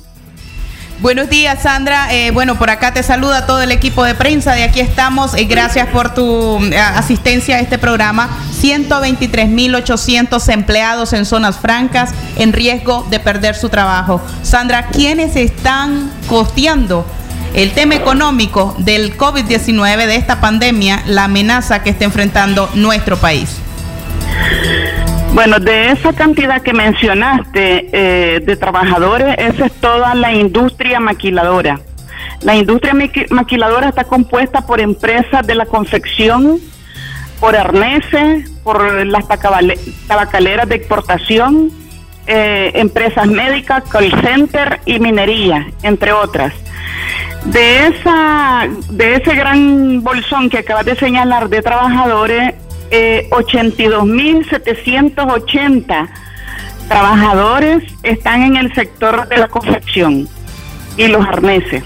Buenos días, Sandra. Eh, bueno, por acá te saluda todo el equipo de prensa. De aquí estamos. Eh, gracias por tu eh, asistencia a este programa. 123.800 empleados en zonas francas en riesgo de perder su trabajo. Sandra, ¿quiénes están costeando el tema económico del COVID-19, de esta pandemia, la amenaza que está enfrentando nuestro país? Bueno, de esa cantidad que mencionaste eh, de trabajadores, esa es toda la industria maquiladora. La industria maquiladora está compuesta por empresas de la confección, por arneses, por las tabacaleras de exportación, eh, empresas médicas, call center y minería, entre otras. De esa, de ese gran bolsón que acabas de señalar de trabajadores, eh, 82.780 trabajadores están en el sector de la confección y los arneses.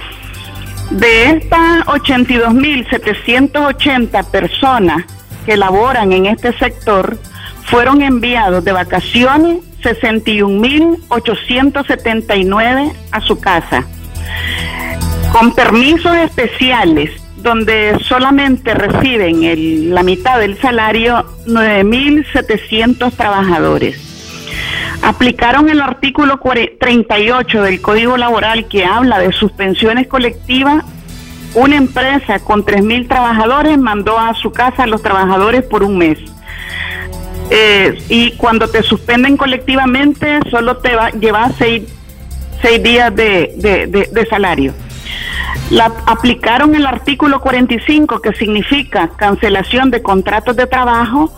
De estas 82.780 personas que laboran en este sector, fueron enviados de vacaciones 61.879 a su casa, con permisos especiales donde solamente reciben la mitad del salario 9.700 trabajadores. Aplicaron el artículo 38 del Código Laboral que habla de suspensiones colectivas. Una empresa con 3.000 trabajadores mandó a su casa a los trabajadores por un mes. Eh, y cuando te suspenden colectivamente, solo te va llevar seis, seis días de salario. Aplicaron el artículo 45, que significa cancelación de contratos de trabajo,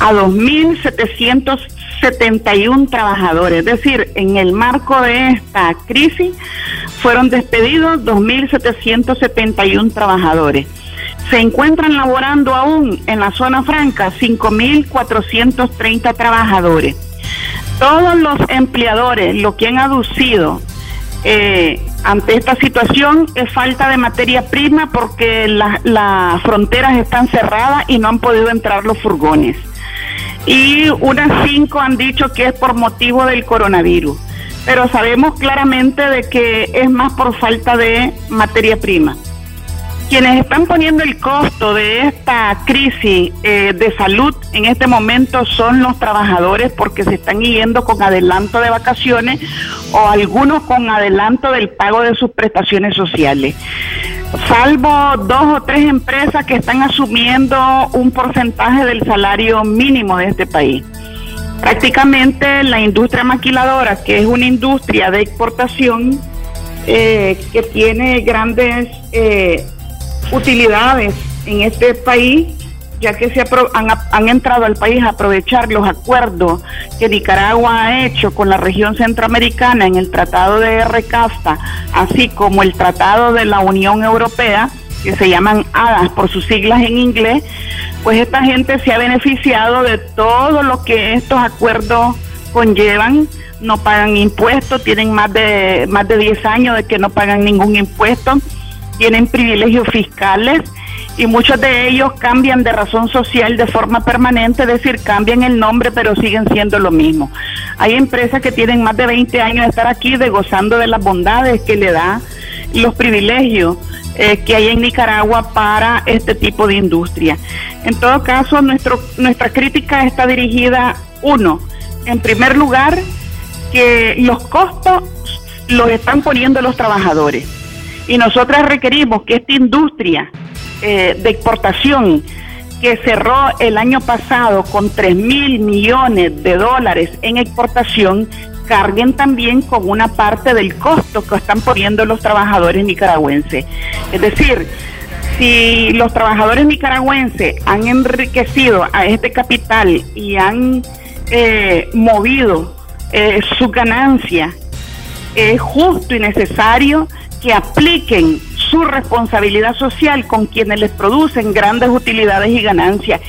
a 2.771 trabajadores. Es decir, en el marco de esta crisis fueron despedidos 2.771 trabajadores. Se encuentran laborando aún en la zona franca 5.430 trabajadores. Todos los empleadores lo que han aducido eh, ante esta situación es falta de materia prima porque las fronteras están cerradas y no han podido entrar los furgones. Y unas cinco han dicho que es por motivo del coronavirus. Pero sabemos claramente de que es más por falta de materia prima. Quienes están poniendo el costo de esta crisis eh, de salud en este momento son los trabajadores porque se están yendo con adelanto de vacaciones o algunos con adelanto del pago de sus prestaciones sociales. Salvo dos o tres empresas que están asumiendo un porcentaje del salario mínimo de este país. Prácticamente la industria maquiladora, que es una industria de exportación eh, que tiene grandes eh, utilidades en este país, ya que se han, han, entrado al país a aprovechar los acuerdos que Nicaragua ha hecho con la región centroamericana en el Tratado de Recasta, así como el Tratado de la Unión Europea, que se llaman ADAS por sus siglas en inglés, pues esta gente se ha beneficiado de todo lo que estos acuerdos conllevan, no pagan impuestos, tienen más de más de 10 años de que no pagan ningún impuesto tienen privilegios fiscales y muchos de ellos cambian de razón social de forma permanente, es decir, cambian el nombre pero siguen siendo lo mismo. Hay empresas que tienen más de 20 años de estar aquí de gozando de las bondades que le da los privilegios eh, que hay en Nicaragua para este tipo de industria. En todo caso, nuestro, nuestra crítica está dirigida, uno, en primer lugar, que los costos los están poniendo los trabajadores y nosotras requerimos que esta industria eh, de exportación que cerró el año pasado con 3 mil millones de dólares en exportación, carguen también con una parte del costo que están poniendo los trabajadores nicaragüenses. Es decir, si los trabajadores nicaragüenses han enriquecido a este capital y han eh, movido eh, su ganancia, es justo y necesario que apliquen su responsabilidad social con quienes les producen grandes utilidades y ganancias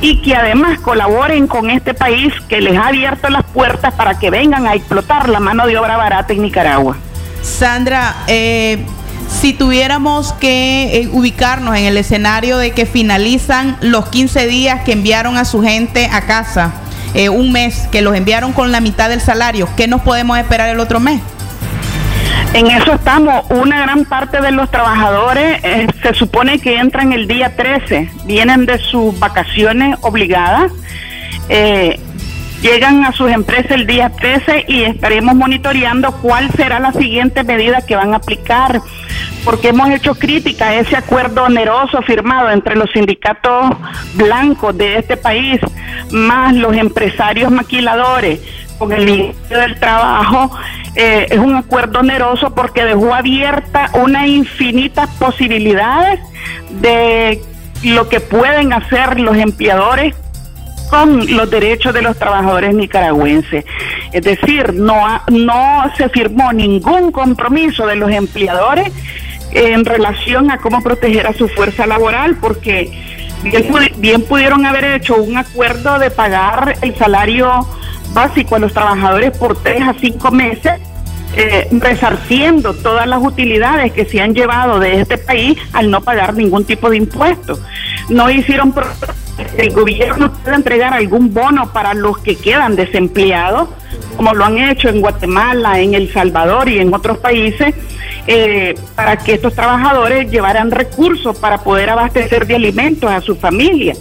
y que además colaboren con este país que les ha abierto las puertas para que vengan a explotar la mano de obra barata en Nicaragua. Sandra, eh, si tuviéramos que eh, ubicarnos en el escenario de que finalizan los 15 días que enviaron a su gente a casa, eh, un mes, que los enviaron con la mitad del salario, ¿qué nos podemos esperar el otro mes? En eso estamos. Una gran parte de los trabajadores eh, se supone que entran el día 13, vienen de sus vacaciones obligadas. Eh, llegan a sus empresas el día 13 y estaremos monitoreando cuál será la siguiente medida que van a aplicar, porque hemos hecho crítica a ese acuerdo oneroso firmado entre los sindicatos blancos de este país, más los empresarios maquiladores. Con el Ministerio del Trabajo, eh, es un acuerdo oneroso porque dejó abierta una infinitas posibilidades de lo que pueden hacer los empleadores con los derechos de los trabajadores nicaragüenses. Es decir, no, no se firmó ningún compromiso de los empleadores en relación a cómo proteger a su fuerza laboral, porque bien, pudi- bien pudieron haber hecho un acuerdo de pagar el salario básico a los trabajadores por tres a cinco meses, eh, resarciendo todas las utilidades que se han llevado de este país al no pagar ningún tipo de impuesto. No hicieron el gobierno puede entregar algún bono para los que quedan desempleados, como lo han hecho en Guatemala, en El Salvador y en otros países, eh, para que estos trabajadores llevaran recursos para poder abastecer de alimentos a su familia.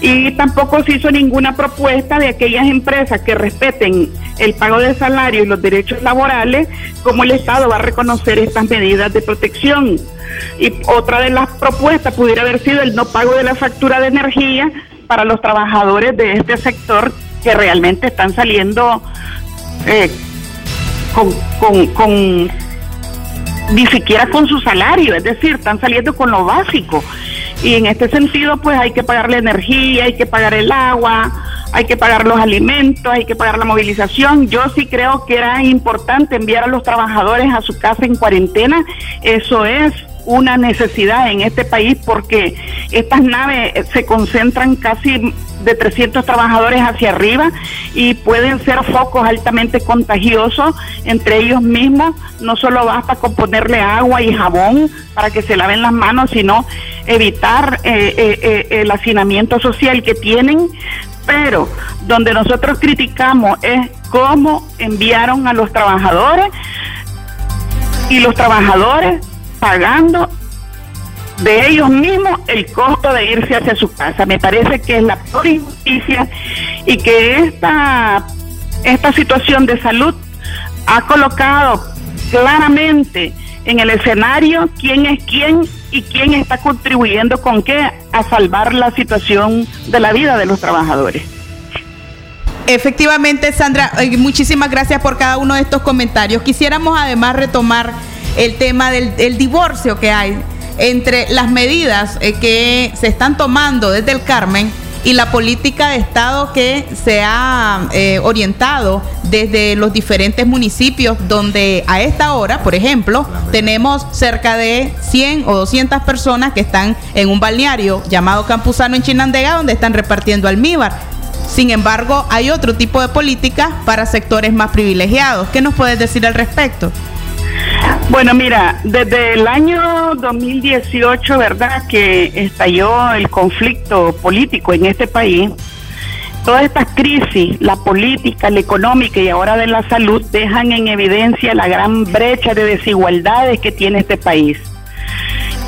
Y tampoco se hizo ninguna propuesta de aquellas empresas que respeten el pago de salario y los derechos laborales, como el Estado va a reconocer estas medidas de protección. Y otra de las propuestas pudiera haber sido el no pago de la factura de energía para los trabajadores de este sector que realmente están saliendo eh, con, con ni siquiera con su salario, es decir, están saliendo con lo básico. Y en este sentido, pues hay que pagar la energía, hay que pagar el agua, hay que pagar los alimentos, hay que pagar la movilización. Yo sí creo que era importante enviar a los trabajadores a su casa en cuarentena. Eso es una necesidad en este país porque estas naves se concentran casi de 300 trabajadores hacia arriba y pueden ser focos altamente contagiosos entre ellos mismos. No solo basta con ponerle agua y jabón para que se laven las manos, sino evitar eh, eh, eh, el hacinamiento social que tienen. Pero donde nosotros criticamos es cómo enviaron a los trabajadores y los trabajadores pagando de ellos mismos el costo de irse hacia su casa. Me parece que es la peor injusticia y que esta, esta situación de salud ha colocado claramente en el escenario quién es quién y quién está contribuyendo con qué a salvar la situación de la vida de los trabajadores. Efectivamente, Sandra, eh, muchísimas gracias por cada uno de estos comentarios. Quisiéramos además retomar el tema del, divorcio que hay entre las medidas eh, que se están tomando desde el Carmen y la política de Estado que se ha eh, orientado desde los diferentes municipios donde a esta hora, por ejemplo, tenemos cerca de 100 o 200 personas que están en un balneario llamado Campuzano en Chinandega donde están repartiendo almíbar. Sin embargo, hay otro tipo de política para sectores más privilegiados. ¿Qué nos puedes decir al respecto? Bueno, mira, desde el año 2018, ¿verdad?, que estalló el conflicto político en este país, todas estas crisis, la política, la económica y ahora de la salud, dejan en evidencia la gran brecha de desigualdades que tiene este país.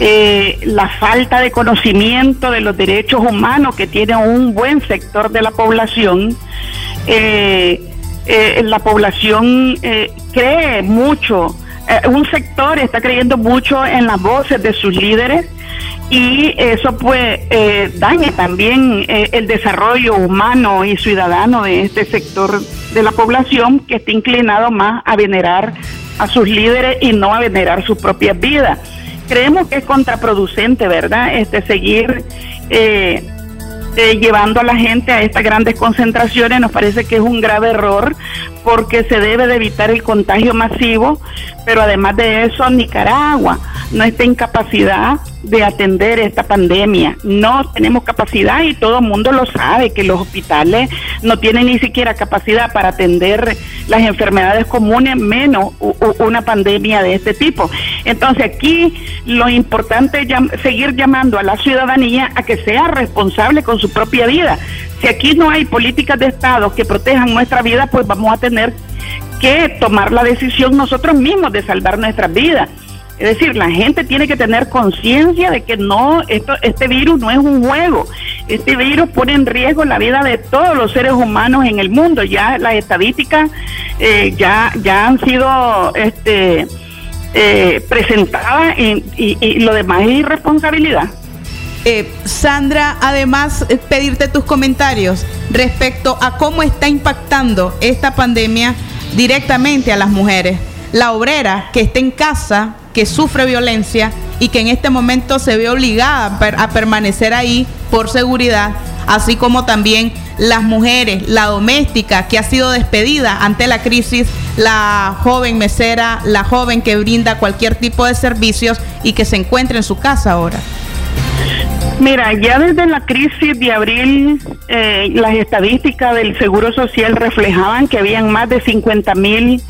Eh, la falta de conocimiento de los derechos humanos que tiene un buen sector de la población. Eh, eh, la población cree mucho, eh, un sector está creyendo mucho en las voces de sus líderes y eso pues eh, daña también eh, el desarrollo humano y ciudadano de este sector de la población que está inclinado más a venerar a sus líderes y no a venerar sus propias vidas. Creemos que es contraproducente, ¿verdad? Este seguir eh, eh, llevando a la gente a estas grandes concentraciones nos parece que es un grave error porque se debe de evitar el contagio masivo, pero además de eso Nicaragua no está en capacidad de atender esta pandemia. No tenemos capacidad y todo el mundo lo sabe, que los hospitales no tienen ni siquiera capacidad para atender las enfermedades comunes, menos una pandemia de este tipo. Entonces aquí lo importante es seguir llamando a la ciudadanía a que sea responsable con su propia vida. Si aquí no hay políticas de Estado que protejan nuestra vida, pues vamos a tener que tomar la decisión nosotros mismos de salvar nuestras vidas. Es decir, la gente tiene que tener conciencia de que no, esto, este virus no es un juego. Este virus pone en riesgo la vida de todos los seres humanos en el mundo. Ya las estadísticas eh, ya, ya han sido este, eh, presentadas y, lo demás es irresponsabilidad. Eh, Sandra, además, pedirte tus comentarios respecto a cómo está impactando esta pandemia directamente a las mujeres. La obrera que está en casa que sufre violencia y que en este momento se ve obligada a, permanecer ahí por seguridad, así como también las mujeres, la doméstica que ha sido despedida ante la crisis, la joven mesera, la joven que brinda cualquier tipo de servicios y que se encuentra en su casa ahora. Mira, ya desde la crisis de abril, eh, las estadísticas del Seguro Social reflejaban que habían más de 50 mil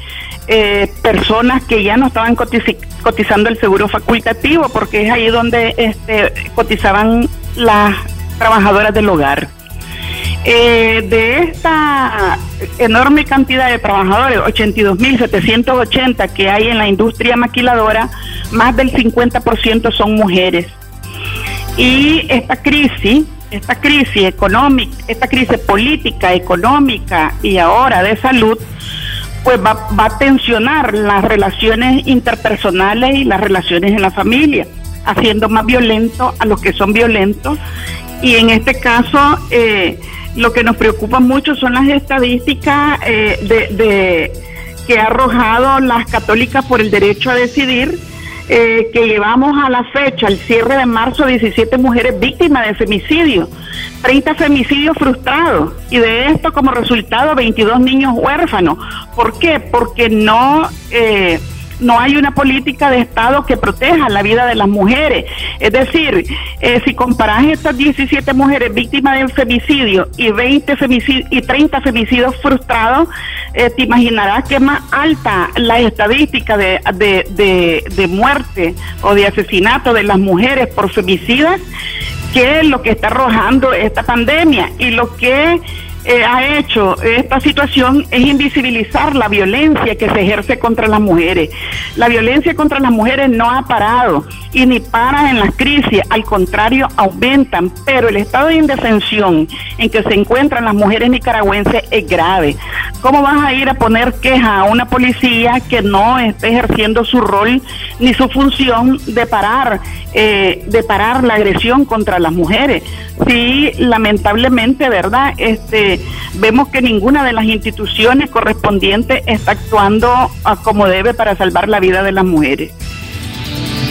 eh, personas que ya no estaban cotizando el seguro facultativo, porque es ahí donde este, cotizaban las trabajadoras del hogar. Eh, de esta enorme cantidad de trabajadores, 82.780 que hay en la industria maquiladora, más del 50% son mujeres. Y esta crisis, esta crisis económica, esta crisis política, económica y ahora de salud, pues va, a tensionar las relaciones interpersonales y las relaciones en la familia, haciendo más violento a los que son violentos. Y en este caso, eh, lo que nos preocupa mucho son las estadísticas eh, de, que ha arrojado las católicas por el derecho a decidir, eh, que llevamos a la fecha, al cierre de marzo, 17 mujeres víctimas de femicidio, 30 femicidios frustrados y de esto como resultado 22 niños huérfanos. ¿Por qué? Porque no... Eh, no hay una política de Estado que proteja la vida de las mujeres. Es decir, eh, si comparas estas 17 mujeres víctimas de femicidio y 20 femicidios y 30 femicidios frustrados, eh, te imaginarás que es más alta la estadística de, de, de muerte o de asesinato de las mujeres por femicidas que lo que está arrojando esta pandemia y lo que eh, ha hecho esta situación es invisibilizar la violencia que se ejerce contra las mujeres. La violencia contra las mujeres no ha parado y ni para en las crisis, al contrario, aumentan, pero el estado de indefensión en que se encuentran las mujeres nicaragüenses es grave. ¿Cómo vas a ir a poner queja a una policía que no esté ejerciendo su rol ni su función de parar, eh, de parar la agresión contra las mujeres? Sí, lamentablemente, ¿verdad? Este vemos que ninguna de las instituciones correspondientes está actuando como debe para salvar la vida de las mujeres.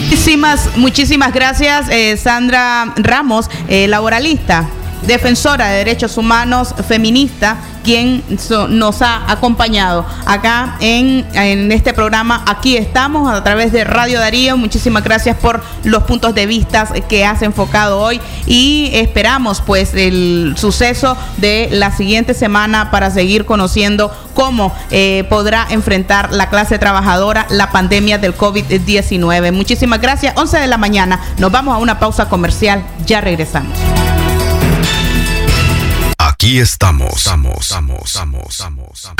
Muchísimas, muchísimas gracias, eh, Sandra Ramos, eh, laboralista, defensora de derechos humanos, feminista quien nos ha acompañado acá en, este programa. Aquí estamos a través de Radio Darío. Muchísimas gracias por los puntos de vista que has enfocado hoy y esperamos pues el suceso de la siguiente semana para seguir conociendo cómo eh, podrá enfrentar la clase trabajadora la pandemia del COVID-19. Muchísimas gracias. 11 de la mañana. Nos vamos a una pausa comercial. Ya regresamos. Aquí estamos. Estamos, estamos, estamos, estamos.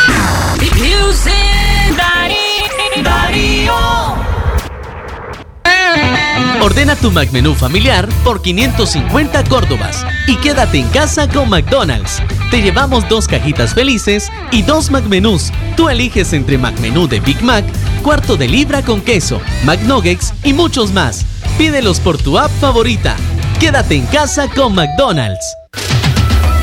Ordena tu McMenú familiar por 550 Córdobas y quédate en casa con McDonald's. Te llevamos dos cajitas felices y dos McMenús. Tú eliges entre McMenú de Big Mac, cuarto de libra con queso, McNuggets y muchos más. Pídelos por tu app favorita. Quédate en casa con McDonald's.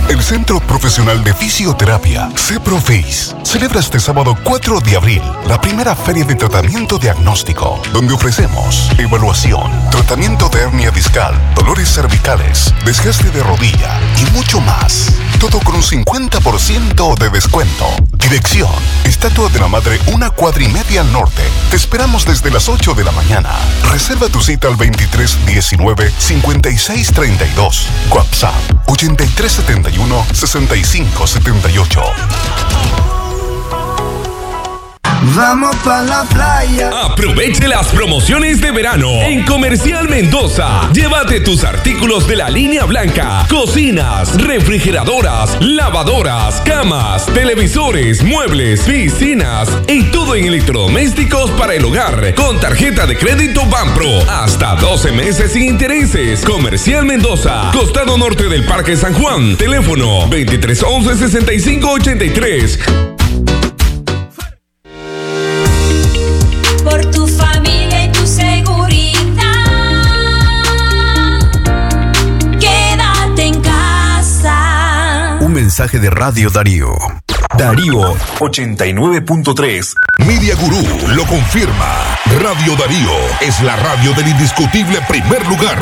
El Centro Profesional de Fisioterapia, CEPROFIS, celebra este sábado 4 de abril la primera feria de tratamiento diagnóstico, donde ofrecemos evaluación, tratamiento de hernia discal, dolores cervicales, desgaste de rodilla y mucho más. Todo con un 50% de descuento. Dirección, Estatua de la Madre, una cuadra y media al norte. Te esperamos desde las 8 de la mañana. Reserva tu cita al 2319 5632. WhatsApp 8371 6578. Vamos pa' la playa. Aproveche las promociones de verano en Comercial Mendoza. Llévate tus artículos de la línea blanca: cocinas, refrigeradoras, lavadoras, camas, televisores, muebles, piscinas y todo en electrodomésticos para el hogar con tarjeta de crédito Banpro. Hasta 12 meses sin intereses. Comercial Mendoza, costado norte del Parque San Juan. Teléfono 2311 6583. Mensaje de Radio Darío. Darío 89.3. Media Gurú lo confirma. Radio Darío es la radio del indiscutible primer lugar.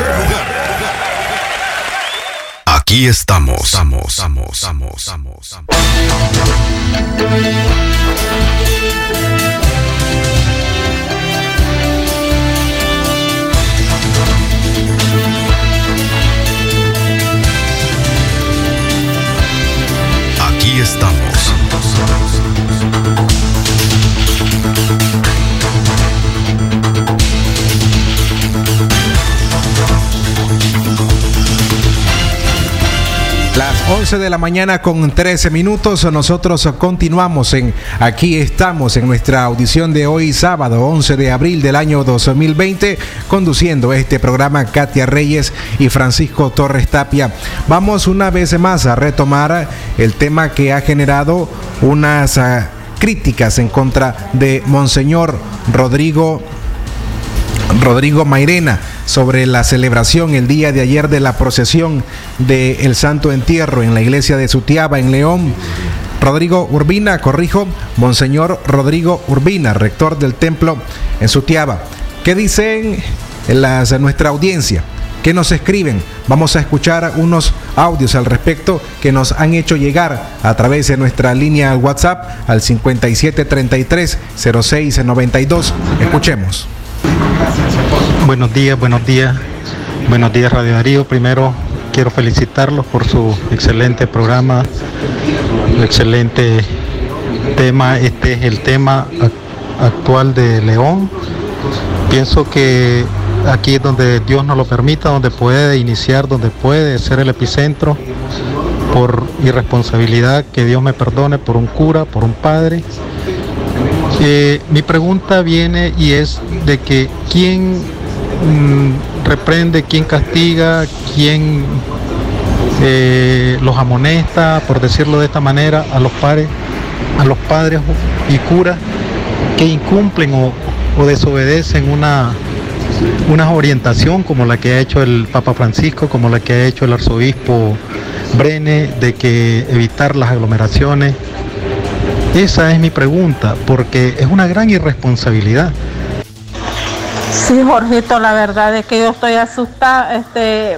Aquí estamos. Estamos, estamos, estamos, estamos. 11 de la mañana con 13 minutos, nosotros continuamos en Aquí estamos en nuestra audición de hoy sábado 11 de abril del año 2020, conduciendo este programa Katia Reyes y Francisco Torres Tapia. Vamos una vez más a retomar el tema que ha generado unas ah, críticas en contra de Monseñor Rodrigo Rodrigo Mairena sobre la celebración el día de ayer de la procesión del Santo Entierro en la iglesia de Sutiaba en León. Rodrigo Urbina, corrijo, Monseñor Rodrigo Urbina, rector del templo en Sutiaba. ¿Qué dicen las, nuestra audiencia? ¿Qué nos escriben? Vamos a escuchar unos audios al respecto que nos han hecho llegar a través de nuestra línea WhatsApp al 5733 0692. Escuchemos. Buenos días, buenos días. Buenos días Radio Darío. Primero quiero felicitarlos por su excelente programa, excelente tema. Este es el tema ac- actual de León. Pienso que aquí es donde Dios nos lo permita, donde puede iniciar, donde puede ser el epicentro por irresponsabilidad, que Dios me perdone, por un cura, por un padre. Eh, mi pregunta viene y es de que quién mm, reprende, quién castiga, quién eh, los amonesta, por decirlo de esta manera, a los padres, a los padres y curas que incumplen o, desobedecen una una orientación como la que ha hecho el Papa Francisco, como la que ha hecho el arzobispo Brene, de que evitar las aglomeraciones. Esa es mi pregunta, porque es una gran irresponsabilidad. Sí, Jorgito, la verdad es que yo estoy asustada, este,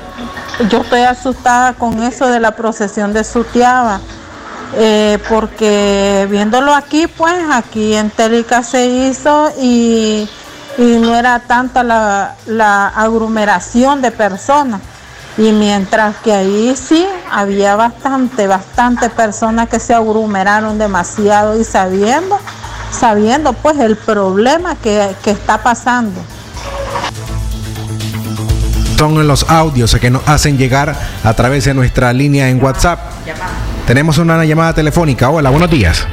yo estoy asustada con eso de la procesión de Sutiaba, eh, porque viéndolo aquí, pues aquí en Telica se hizo y, y no era tanta la, la aglomeración de personas. Y mientras que ahí sí había bastante, bastante personas que se aglomeraron demasiado y sabiendo, sabiendo pues el problema que, que está pasando. Son los audios que nos hacen llegar a través de nuestra línea en WhatsApp. Tenemos una llamada telefónica. Hola, buenos días.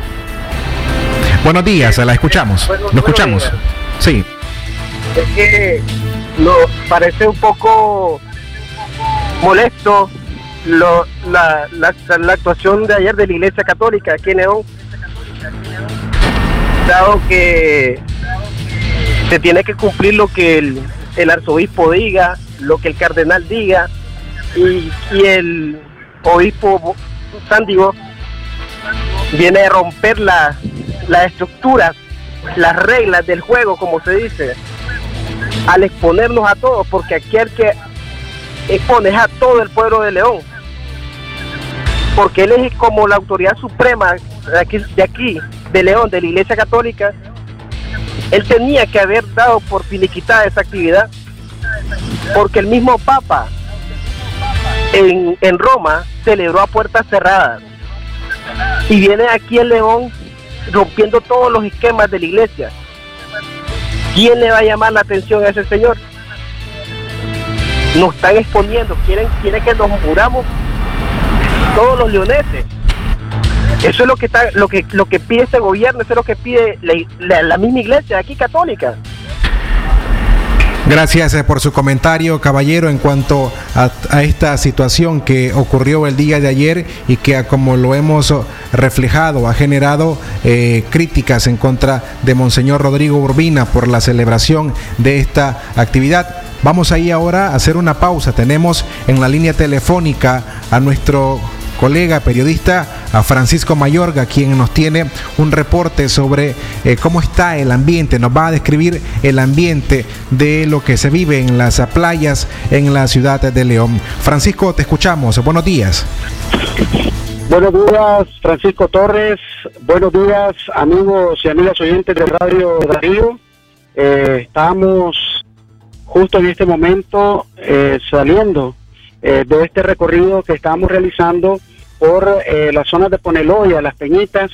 Buenos días, la escuchamos. ¿Lo escuchamos? Sí. es que nos parece un poco molesto lo- la, la- la actuación de ayer de la Iglesia Católica aquí en León, dado que se tiene que cumplir lo que el, arzobispo diga, lo que el cardenal diga, y, y el obispo Sándigo viene a romper la, las estructuras, las reglas del juego, como se dice, al exponernos a todos, porque aquí el que expone es a todo el pueblo de León, porque él es como la autoridad suprema de aquí, de aquí, de León, de la Iglesia Católica, él tenía que haber dado por finiquitada esa actividad, porque el mismo Papa en, en Roma celebró a puertas cerradas y viene aquí el León rompiendo todos los esquemas de la iglesia. ¿Quién le va a llamar la atención a ese señor? Nos están exponiendo, quieren, quieren que nos muramos todos los leoneses. Eso es lo que está, lo que, lo que pide este gobierno, eso es lo que pide la, la- la misma iglesia aquí católica. Gracias eh, por su comentario, caballero, en cuanto a, a esta situación que ocurrió el día de ayer y que, como lo hemos reflejado, ha generado eh, críticas en contra de Monseñor Rodrigo Urbina por la celebración de esta actividad. Vamos ahí ahora a hacer una pausa. Tenemos en la línea telefónica a nuestro colega periodista Francisco Mayorga, quien nos tiene un reporte sobre eh, cómo está el ambiente, nos va a describir el ambiente de lo que se vive en las playas en la ciudad de León. Francisco, te escuchamos. Buenos días. Buenos días, Francisco Torres. Buenos días, amigos y amigas oyentes de Radio Darío. Eh, estamos justo en este momento eh, saliendo eh, de este recorrido que estamos realizando por eh, las zonas de Poneloya, Las Peñitas,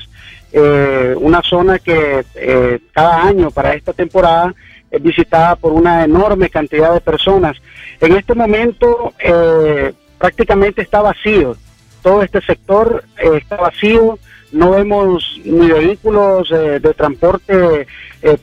eh, una zona que eh, cada año para esta temporada es visitada por una enorme cantidad de personas. En este momento eh, prácticamente está vacío. Todo este sector está vacío, no vemos ni vehículos eh, de transporte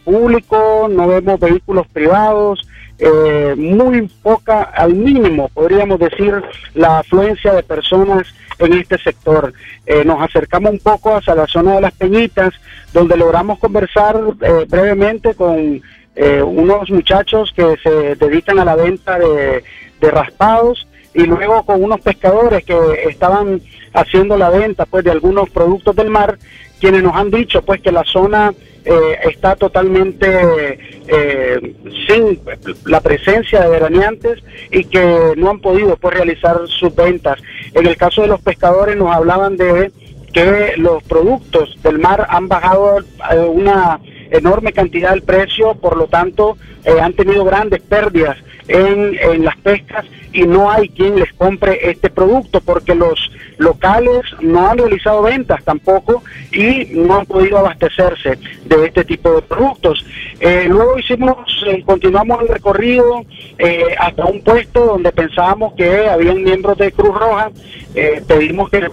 público, no vemos vehículos privados, eh, muy poca, al mínimo podríamos decir, la afluencia de personas en este sector. Eh, nos acercamos un poco hacia la zona de las Peñitas, donde logramos conversar eh, brevemente con eh, unos muchachos que se dedican a la venta de, de raspados y luego con unos pescadores que estaban haciendo la venta pues de algunos productos del mar quienes nos han dicho pues que la zona eh, está totalmente eh, sin la presencia de veraneantes y que no han podido pues realizar sus ventas. En el caso de los pescadores nos hablaban de que los productos del mar han bajado eh, una enorme cantidad del precio, por lo tanto eh, han tenido grandes pérdidas en, en las pescas y no hay quien les compre este producto porque los locales no han realizado ventas tampoco y no han podido abastecerse de este tipo de productos. Eh, luego hicimos, eh, continuamos el recorrido eh, hasta un puesto donde pensábamos que habían miembros de Cruz Roja, eh, pedimos que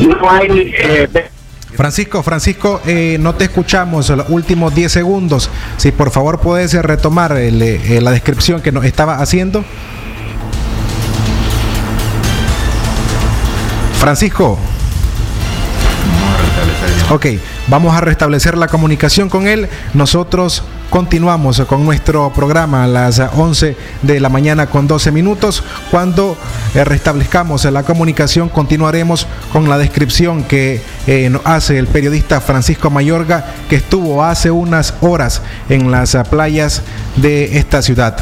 no hay eh, Francisco, Francisco, eh, no te escuchamos los últimos 10 segundos. Si por favor puedes eh, retomar eh, la descripción que nos estaba haciendo. Francisco. Ok, vamos a restablecer la comunicación con él. Nosotros continuamos con nuestro programa a las 11 de la mañana con 12 minutos. Cuando eh, restablezcamos la comunicación, continuaremos con la descripción que eh, hace el periodista Francisco Mayorga, que estuvo hace unas horas en las playas de esta ciudad.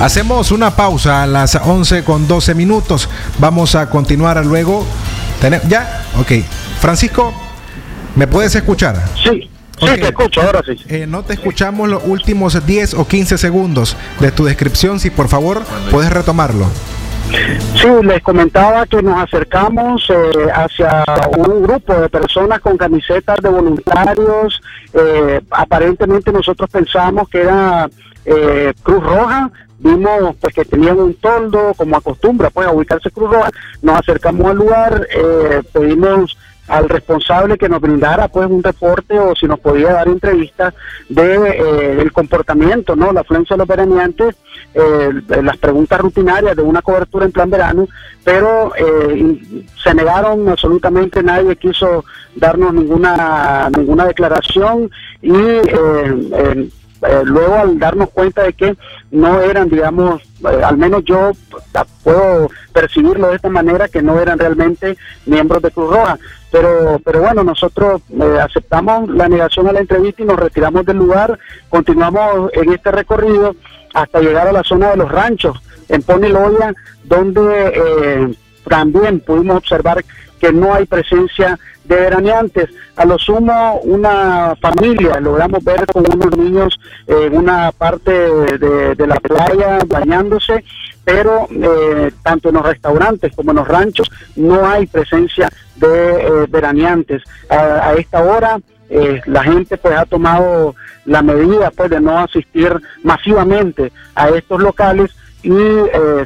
Hacemos una pausa a las 11 con 12 minutos. Vamos a continuar luego. Tene- ¿Ya? Ok. Francisco, ¿me puedes escuchar? Sí, sí, te escucho, ahora sí. Eh, no te escuchamos los últimos 10 o 15 segundos de tu descripción. Si por favor puedes retomarlo. Sí, les comentaba que nos acercamos eh, hacia un grupo de personas con camisetas de voluntarios. eh, aparentemente nosotros pensamos que era eh, Cruz Roja. Vimos pues que tenían un toldo, como acostumbra pues a ubicarse Cruz Roja. Nos acercamos al lugar, eh, pedimos al responsable que nos brindara pues un reporte o si nos podía dar entrevistas de eh, el comportamiento, ¿no? La afluencia de los veraneantes, eh, las preguntas rutinarias de una cobertura en plan verano, pero eh, se negaron absolutamente nadie quiso darnos ninguna ninguna declaración y eh, luego al darnos cuenta de que no eran, digamos, eh, al menos yo puedo percibirlo de esta manera, que no eran realmente miembros de Cruz Roja. Pero, pero bueno, nosotros eh, aceptamos la negación a la entrevista y nos retiramos del lugar, continuamos en este recorrido hasta llegar a la zona de los ranchos, en Poniloya, donde también pudimos observar que no hay presencia de veraneantes. A lo sumo, una familia, logramos ver con unos niños en una parte de, la playa bañándose, pero eh, tanto en los restaurantes como en los ranchos no hay presencia de eh, veraneantes. A, esta hora eh, la gente pues ha tomado la medida pues de no asistir masivamente a estos locales y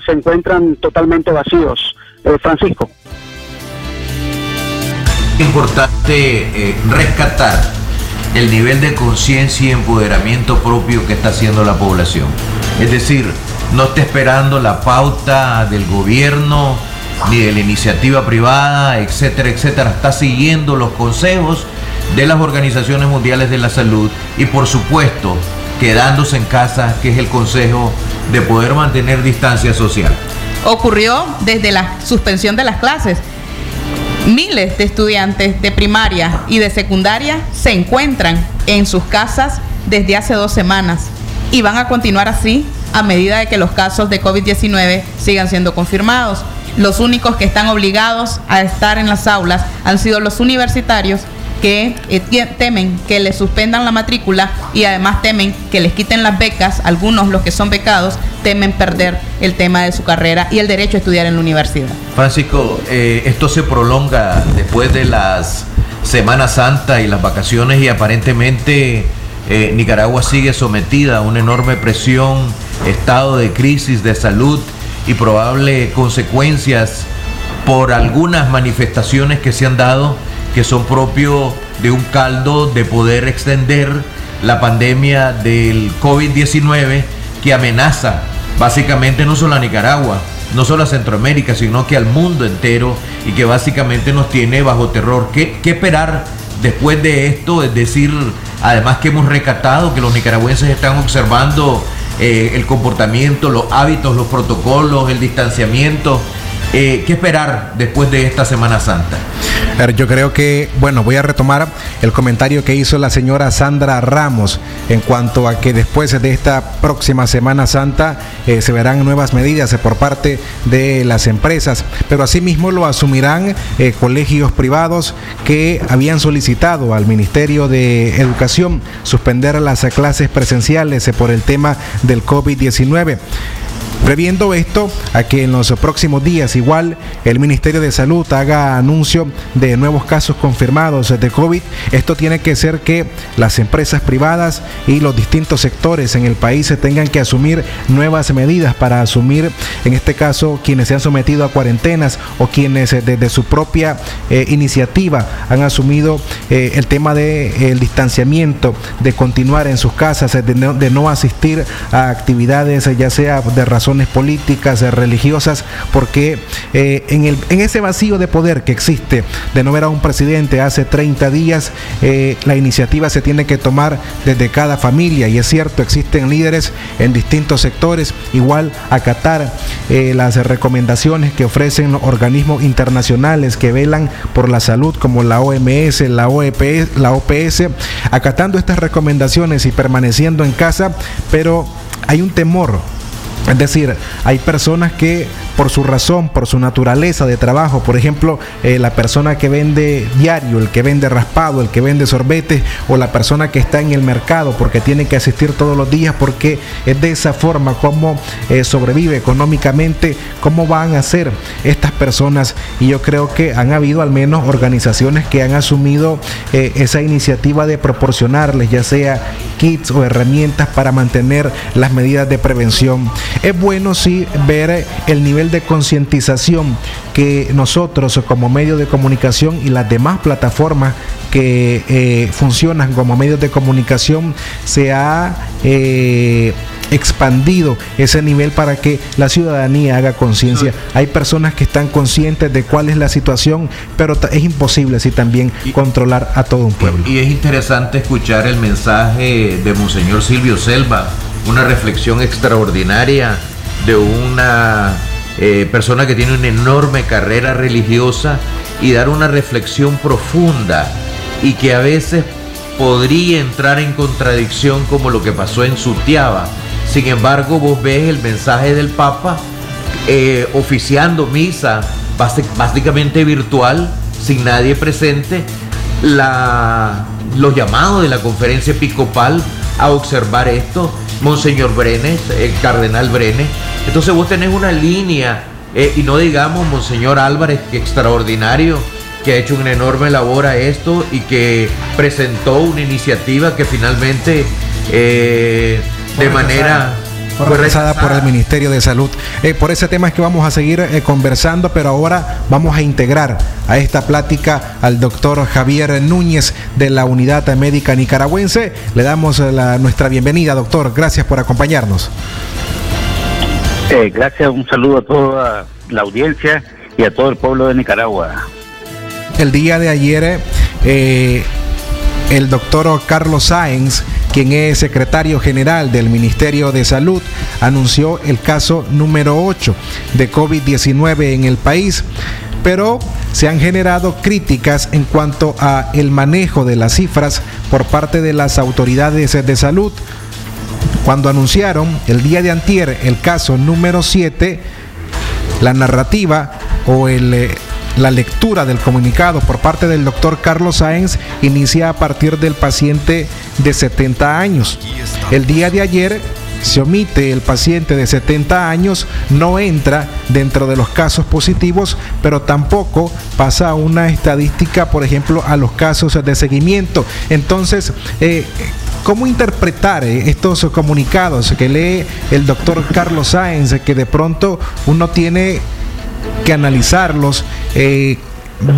se encuentran totalmente vacíos. Francisco importante eh, rescatar el nivel de conciencia y empoderamiento propio que está haciendo la población. Es decir, no está esperando la pauta del gobierno ni de la iniciativa privada, etcétera, etcétera. Está siguiendo los consejos de las organizaciones mundiales de la salud y por supuesto quedándose en casa, que es el consejo de poder mantener distancia social. Ocurrió desde la suspensión de las clases Miles de estudiantes de primaria y de secundaria se encuentran en sus casas desde hace dos semanas y van a continuar así a medida de que los casos de COVID-19 sigan siendo confirmados. Los únicos que están obligados a estar en las aulas han sido los universitarios que eh, temen que les suspendan la matrícula y además temen que les quiten las becas, algunos los que son becados temen perder el tema de su carrera y el derecho a estudiar en la universidad. Francisco, eh, esto se prolonga después de las Semana Santa y las vacaciones y aparentemente eh, Nicaragua sigue sometida a una enorme presión, estado de crisis de salud y probable consecuencias por algunas manifestaciones que se han dado que son propios de un caldo de poder extender la pandemia del COVID-19 que amenaza básicamente no solo a Nicaragua, no solo a Centroamérica, sino que al mundo entero y que básicamente nos tiene bajo terror. ¿Qué, esperar después de esto? Es decir, además que hemos recatado que los nicaragüenses están observando eh, el comportamiento, los hábitos, los protocolos, el distanciamiento eh, ¿Qué esperar después de esta Semana Santa? Yo creo que, bueno, voy a retomar el comentario que hizo la señora Sandra Ramos en cuanto a que después de esta próxima Semana Santa eh, se verán nuevas medidas por parte de las empresas, pero asimismo lo asumirán eh, colegios privados que habían solicitado al Ministerio de Educación suspender las clases presenciales por el tema del COVID-19. Previendo esto, a que en los próximos días igual el Ministerio de Salud haga anuncio de nuevos casos confirmados de COVID, esto tiene que ser que las empresas privadas y los distintos sectores en el país se tengan que asumir nuevas medidas para asumir, en este caso, quienes se han sometido a cuarentenas o quienes eh, desde su propia eh, iniciativa han asumido eh, el tema del distanciamiento, de continuar en sus casas, de de no asistir a actividades ya sea de razón políticas, eh, religiosas, porque eh, en, el, en ese vacío de poder que existe de no ver a un presidente hace 30 días, eh, la iniciativa se tiene que tomar desde cada familia. Y es cierto, existen líderes en distintos sectores, igual acatar las recomendaciones que ofrecen organismos internacionales que velan por la salud como la OMS, la OEPS, la OPS, acatando estas recomendaciones y permaneciendo en casa, pero hay un temor es decir, hay personas que por su razón, por su naturaleza de trabajo, por ejemplo, eh, la persona que vende diario, el que vende raspado, el que vende sorbetes o la persona que está en el mercado porque tiene que asistir todos los días porque es de esa forma como eh, sobrevive económicamente, cómo van a ser estas personas y yo creo que han habido al menos organizaciones que han asumido eh, esa iniciativa de proporcionarles ya sea kits o herramientas para mantener las medidas de prevención. Es bueno sí ver el nivel de concientización que nosotros como medio de comunicación y las demás plataformas que eh, funcionan como medios de comunicación se ha eh, expandido ese nivel para que la ciudadanía haga conciencia. Hay personas que están conscientes de cuál es la situación, pero es imposible así también controlar a todo un pueblo. Y es interesante escuchar el mensaje de Monseñor Silvio Selva, una reflexión extraordinaria de una eh, persona que tiene una enorme carrera religiosa y dar una reflexión profunda y que a veces podría entrar en contradicción como lo que pasó en Sutiaba. Sin embargo, vos ves el mensaje del Papa eh, oficiando misa básicamente virtual, sin nadie presente, los llamados de la conferencia episcopal a observar esto, Monseñor Brenes, el cardenal Brenes. Entonces vos tenés una línea, eh, y no digamos Monseñor Álvarez, que extraordinario, que ha hecho una enorme labor a esto y que presentó una iniciativa que finalmente eh, de manera Fue rechazada por el Ministerio de Salud. Eh, por ese tema es que vamos a seguir eh, conversando, pero ahora vamos a integrar a esta plática al doctor Javier Núñez de la Unidad Médica Nicaragüense. Le damos eh, la- nuestra bienvenida, doctor. Gracias por acompañarnos. Eh, gracias, un saludo a toda la audiencia y a todo el pueblo de Nicaragua. El día de ayer, eh, el doctor Carlos Sáenz, quien es secretario general del Ministerio de Salud, anunció el caso número 8 de COVID-19 en el país. Pero se han generado críticas en cuanto a el manejo de las cifras por parte de las autoridades de salud. Cuando anunciaron el día de antier el caso número 7, la narrativa o el, eh, la lectura del comunicado por parte del doctor Carlos Sáenz inicia a partir del paciente de 70 años. El día de ayer se omite el paciente de 70 años, no entra dentro de los casos positivos, pero tampoco pasa una estadística, por ejemplo, a los casos de seguimiento. Entonces, eh, ¿Cómo interpretar eh, estos comunicados que lee el doctor Carlos Sáenz, que de pronto uno tiene que analizarlos, eh,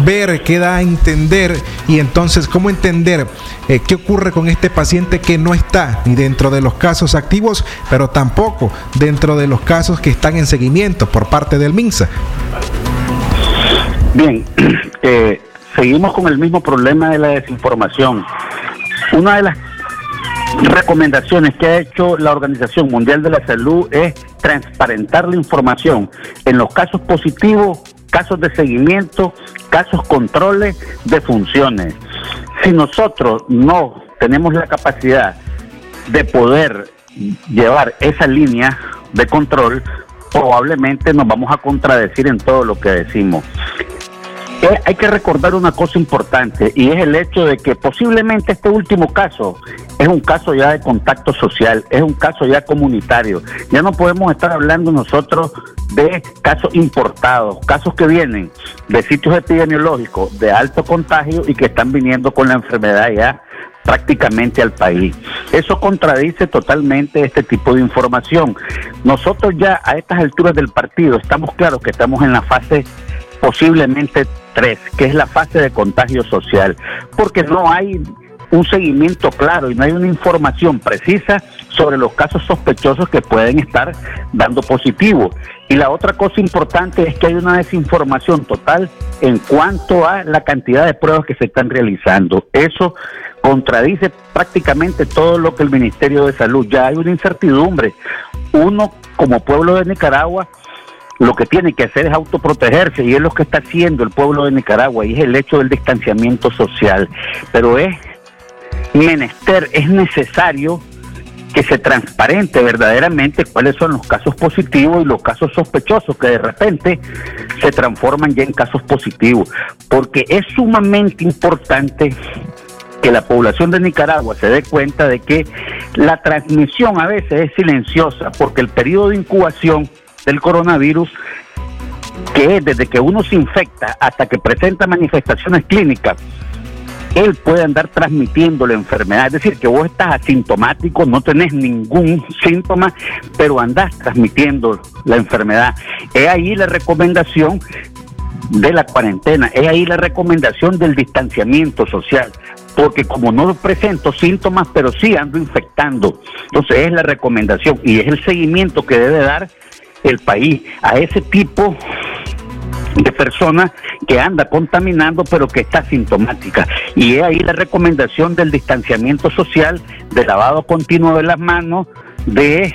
ver qué da a entender y entonces cómo entender eh, qué ocurre con este paciente que no está ni dentro de los casos activos, pero tampoco dentro de los casos que están en seguimiento por parte del MINSA? Bien, eh, seguimos con el mismo problema de la desinformación. Una de las recomendaciones que ha hecho la Organización Mundial de la Salud es transparentar la información en los casos positivos, casos de seguimiento, casos controles de funciones. Si nosotros no tenemos la capacidad de poder llevar esa línea de control, probablemente nos vamos a contradecir en todo lo que decimos. Eh, hay que recordar una cosa importante y es el hecho de que posiblemente este último caso es un caso ya de contacto social, es un caso ya comunitario. Ya no podemos estar hablando nosotros de casos importados, casos que vienen de sitios epidemiológicos de alto contagio y que están viniendo con la enfermedad ya prácticamente al país. Eso contradice totalmente este tipo de información. Nosotros ya a estas alturas del partido estamos claros que estamos en la fase posiblemente 3, que es la fase de contagio social, porque no hay un seguimiento claro y no hay una información precisa sobre los casos sospechosos que pueden estar dando positivo. Y la otra cosa importante es que hay una desinformación total en cuanto a la cantidad de pruebas que se están realizando. Eso contradice prácticamente todo lo que el Ministerio de Salud. Ya hay una incertidumbre. Uno, como pueblo de Nicaragua, lo que tiene que hacer es autoprotegerse y es lo que está haciendo el pueblo de Nicaragua y es el hecho del distanciamiento social. Pero es menester, es necesario que se transparente verdaderamente cuáles son los casos positivos y los casos sospechosos que de repente se transforman ya en casos positivos, porque es sumamente importante que la población de Nicaragua se dé cuenta de que la transmisión a veces es silenciosa, porque el periodo de incubación del coronavirus, que es desde que uno se infecta hasta que presenta manifestaciones clínicas, él puede andar transmitiendo la enfermedad. Es decir, que vos estás asintomático, no tenés ningún síntoma, pero andás transmitiendo la enfermedad. Es ahí la recomendación de la cuarentena, es ahí la recomendación del distanciamiento social, porque como no presento síntomas, pero sí ando infectando. Entonces es la recomendación y es el seguimiento que debe dar el país a ese tipo de persona que anda contaminando pero que está sintomática. Y es ahí la recomendación del distanciamiento social, de lavado continuo de las manos, de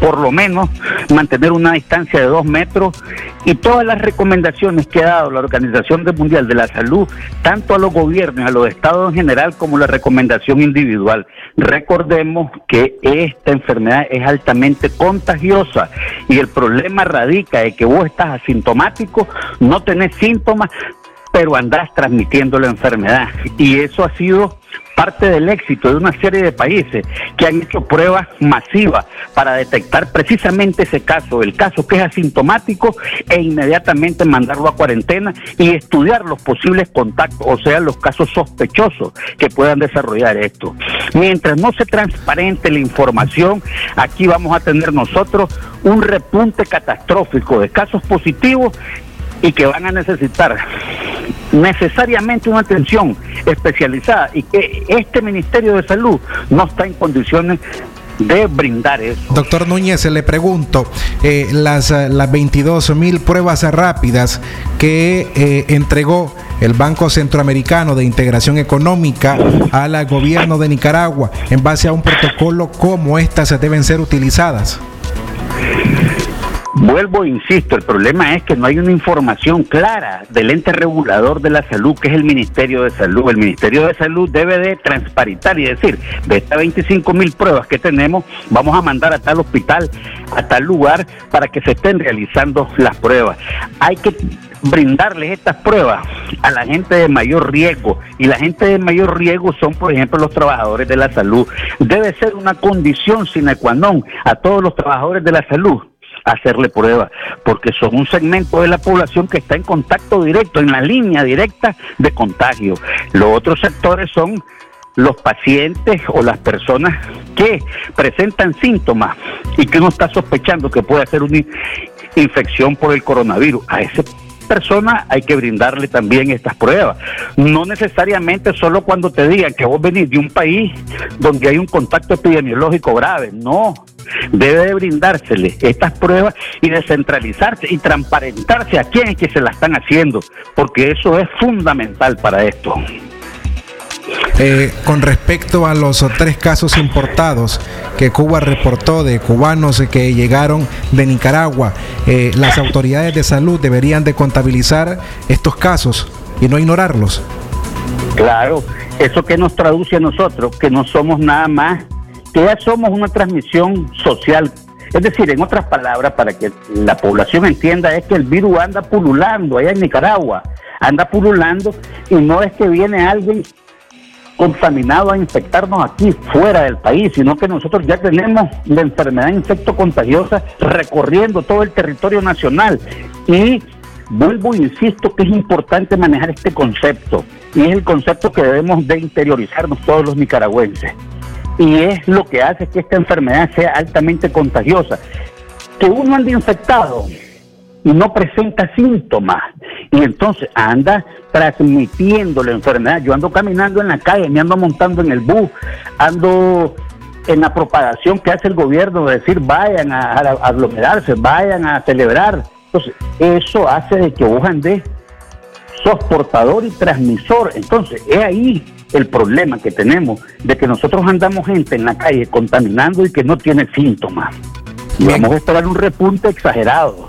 por lo menos mantener una distancia de dos metros y todas las recomendaciones que ha dado la Organización Mundial de la Salud, tanto a los gobiernos, a los estados en general, como la recomendación individual. Recordemos que esta enfermedad es altamente contagiosa y el problema radica en que vos estás asintomático, no tenés síntomas, pero andás transmitiendo la enfermedad. Y eso ha sido parte del éxito de una serie de países que han hecho pruebas masivas para detectar precisamente ese caso, el caso que es asintomático, e inmediatamente mandarlo a cuarentena y estudiar los posibles contactos, o sea, los casos sospechosos que puedan desarrollar esto. Mientras no se transparente la información, aquí vamos a tener nosotros un repunte catastrófico de casos positivos y que van a necesitar necesariamente una atención especializada y que este Ministerio de Salud no está en condiciones de brindar eso. Doctor Núñez, le pregunto, eh, las, eh, las 22 mil pruebas rápidas que eh, entregó el Banco Centroamericano de Integración Económica al gobierno de Nicaragua, en base a un protocolo, ¿cómo estas deben ser utilizadas? Vuelvo insisto, el problema es que no hay una información clara del ente regulador de la salud, que es el Ministerio de Salud. El Ministerio de Salud debe de transparentar y decir, de estas 25 mil pruebas que tenemos, vamos a mandar a tal hospital, a tal lugar, para que se estén realizando las pruebas. Hay que brindarles estas pruebas a la gente de mayor riesgo y la gente de mayor riesgo son por ejemplo los trabajadores de la salud debe ser una condición sine qua non a todos los trabajadores de la salud hacerle pruebas, porque son un segmento de la población que está en contacto directo, en la línea directa de contagio. Los otros sectores son los pacientes o las personas que presentan síntomas y que uno está sospechando que puede ser una infección por el coronavirus. A ese persona hay que brindarle también estas pruebas. No necesariamente solo cuando te digan que vos venís de un país donde hay un contacto epidemiológico grave, no. Debe de brindársele estas pruebas y descentralizarse y transparentarse a quienes que se la están haciendo, porque eso es fundamental para esto. Eh, con respecto a los tres casos importados que Cuba reportó de cubanos que llegaron de Nicaragua, eh, las autoridades de salud deberían de contabilizar estos casos y no ignorarlos. Claro, eso que nos traduce a nosotros, que no somos nada más, que ya somos una transmisión social. Es decir, en otras palabras, para que la población entienda, es que el virus anda pululando allá en Nicaragua, anda pululando y no es que viene alguien contaminado a infectarnos aquí fuera del país, sino que nosotros ya tenemos la enfermedad insecto contagiosa recorriendo todo el territorio nacional. Y vuelvo insisto que es importante manejar este concepto, y es el concepto que debemos de interiorizarnos todos los nicaragüenses. Y es lo que hace que esta enfermedad sea altamente contagiosa. Que uno ande infectado y no presenta síntomas. Y entonces anda transmitiendo la enfermedad. Yo ando caminando en la calle, me ando montando en el bus, ando en la propagación que hace el gobierno de decir vayan a, aglomerarse, vayan a celebrar. Entonces, eso hace de que vos andes sos portador y transmisor. Entonces, es ahí el problema que tenemos de que nosotros andamos gente en la calle contaminando y que no tiene síntomas. Y vamos a esperar un repunte exagerado.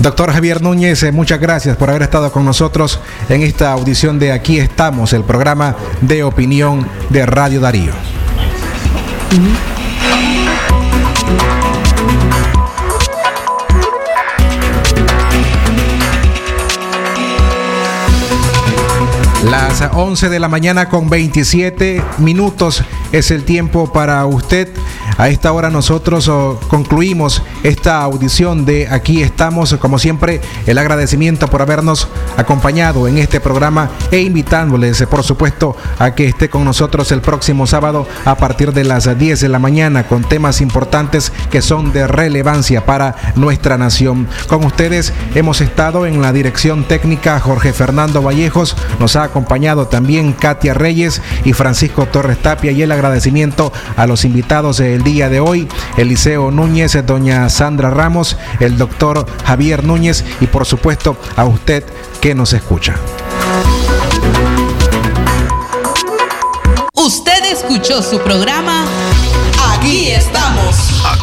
Doctor Javier Núñez, eh, muchas gracias por haber estado con nosotros en esta audición de Aquí estamos, el programa de opinión de Radio Darío. Las 11 de la mañana con 27 minutos es el tiempo para usted A esta hora nosotros oh, concluimos esta audición de Aquí estamos. Como siempre, el agradecimiento por habernos acompañado en este programa e invitándoles, por supuesto, a que esté con nosotros el próximo sábado a partir de las 10 de la mañana con temas importantes que son de relevancia para nuestra nación. Con ustedes hemos estado en la dirección técnica Jorge Fernando Vallejos, nos ha acompañado también Katia Reyes y Francisco Torres Tapia y el agradecimiento a los invitados del día de hoy, Eliseo Núñez, doña Sandra Ramos, el doctor Javier Núñez y por supuesto a usted que nos escucha. Usted escuchó su programa Aquí estamos.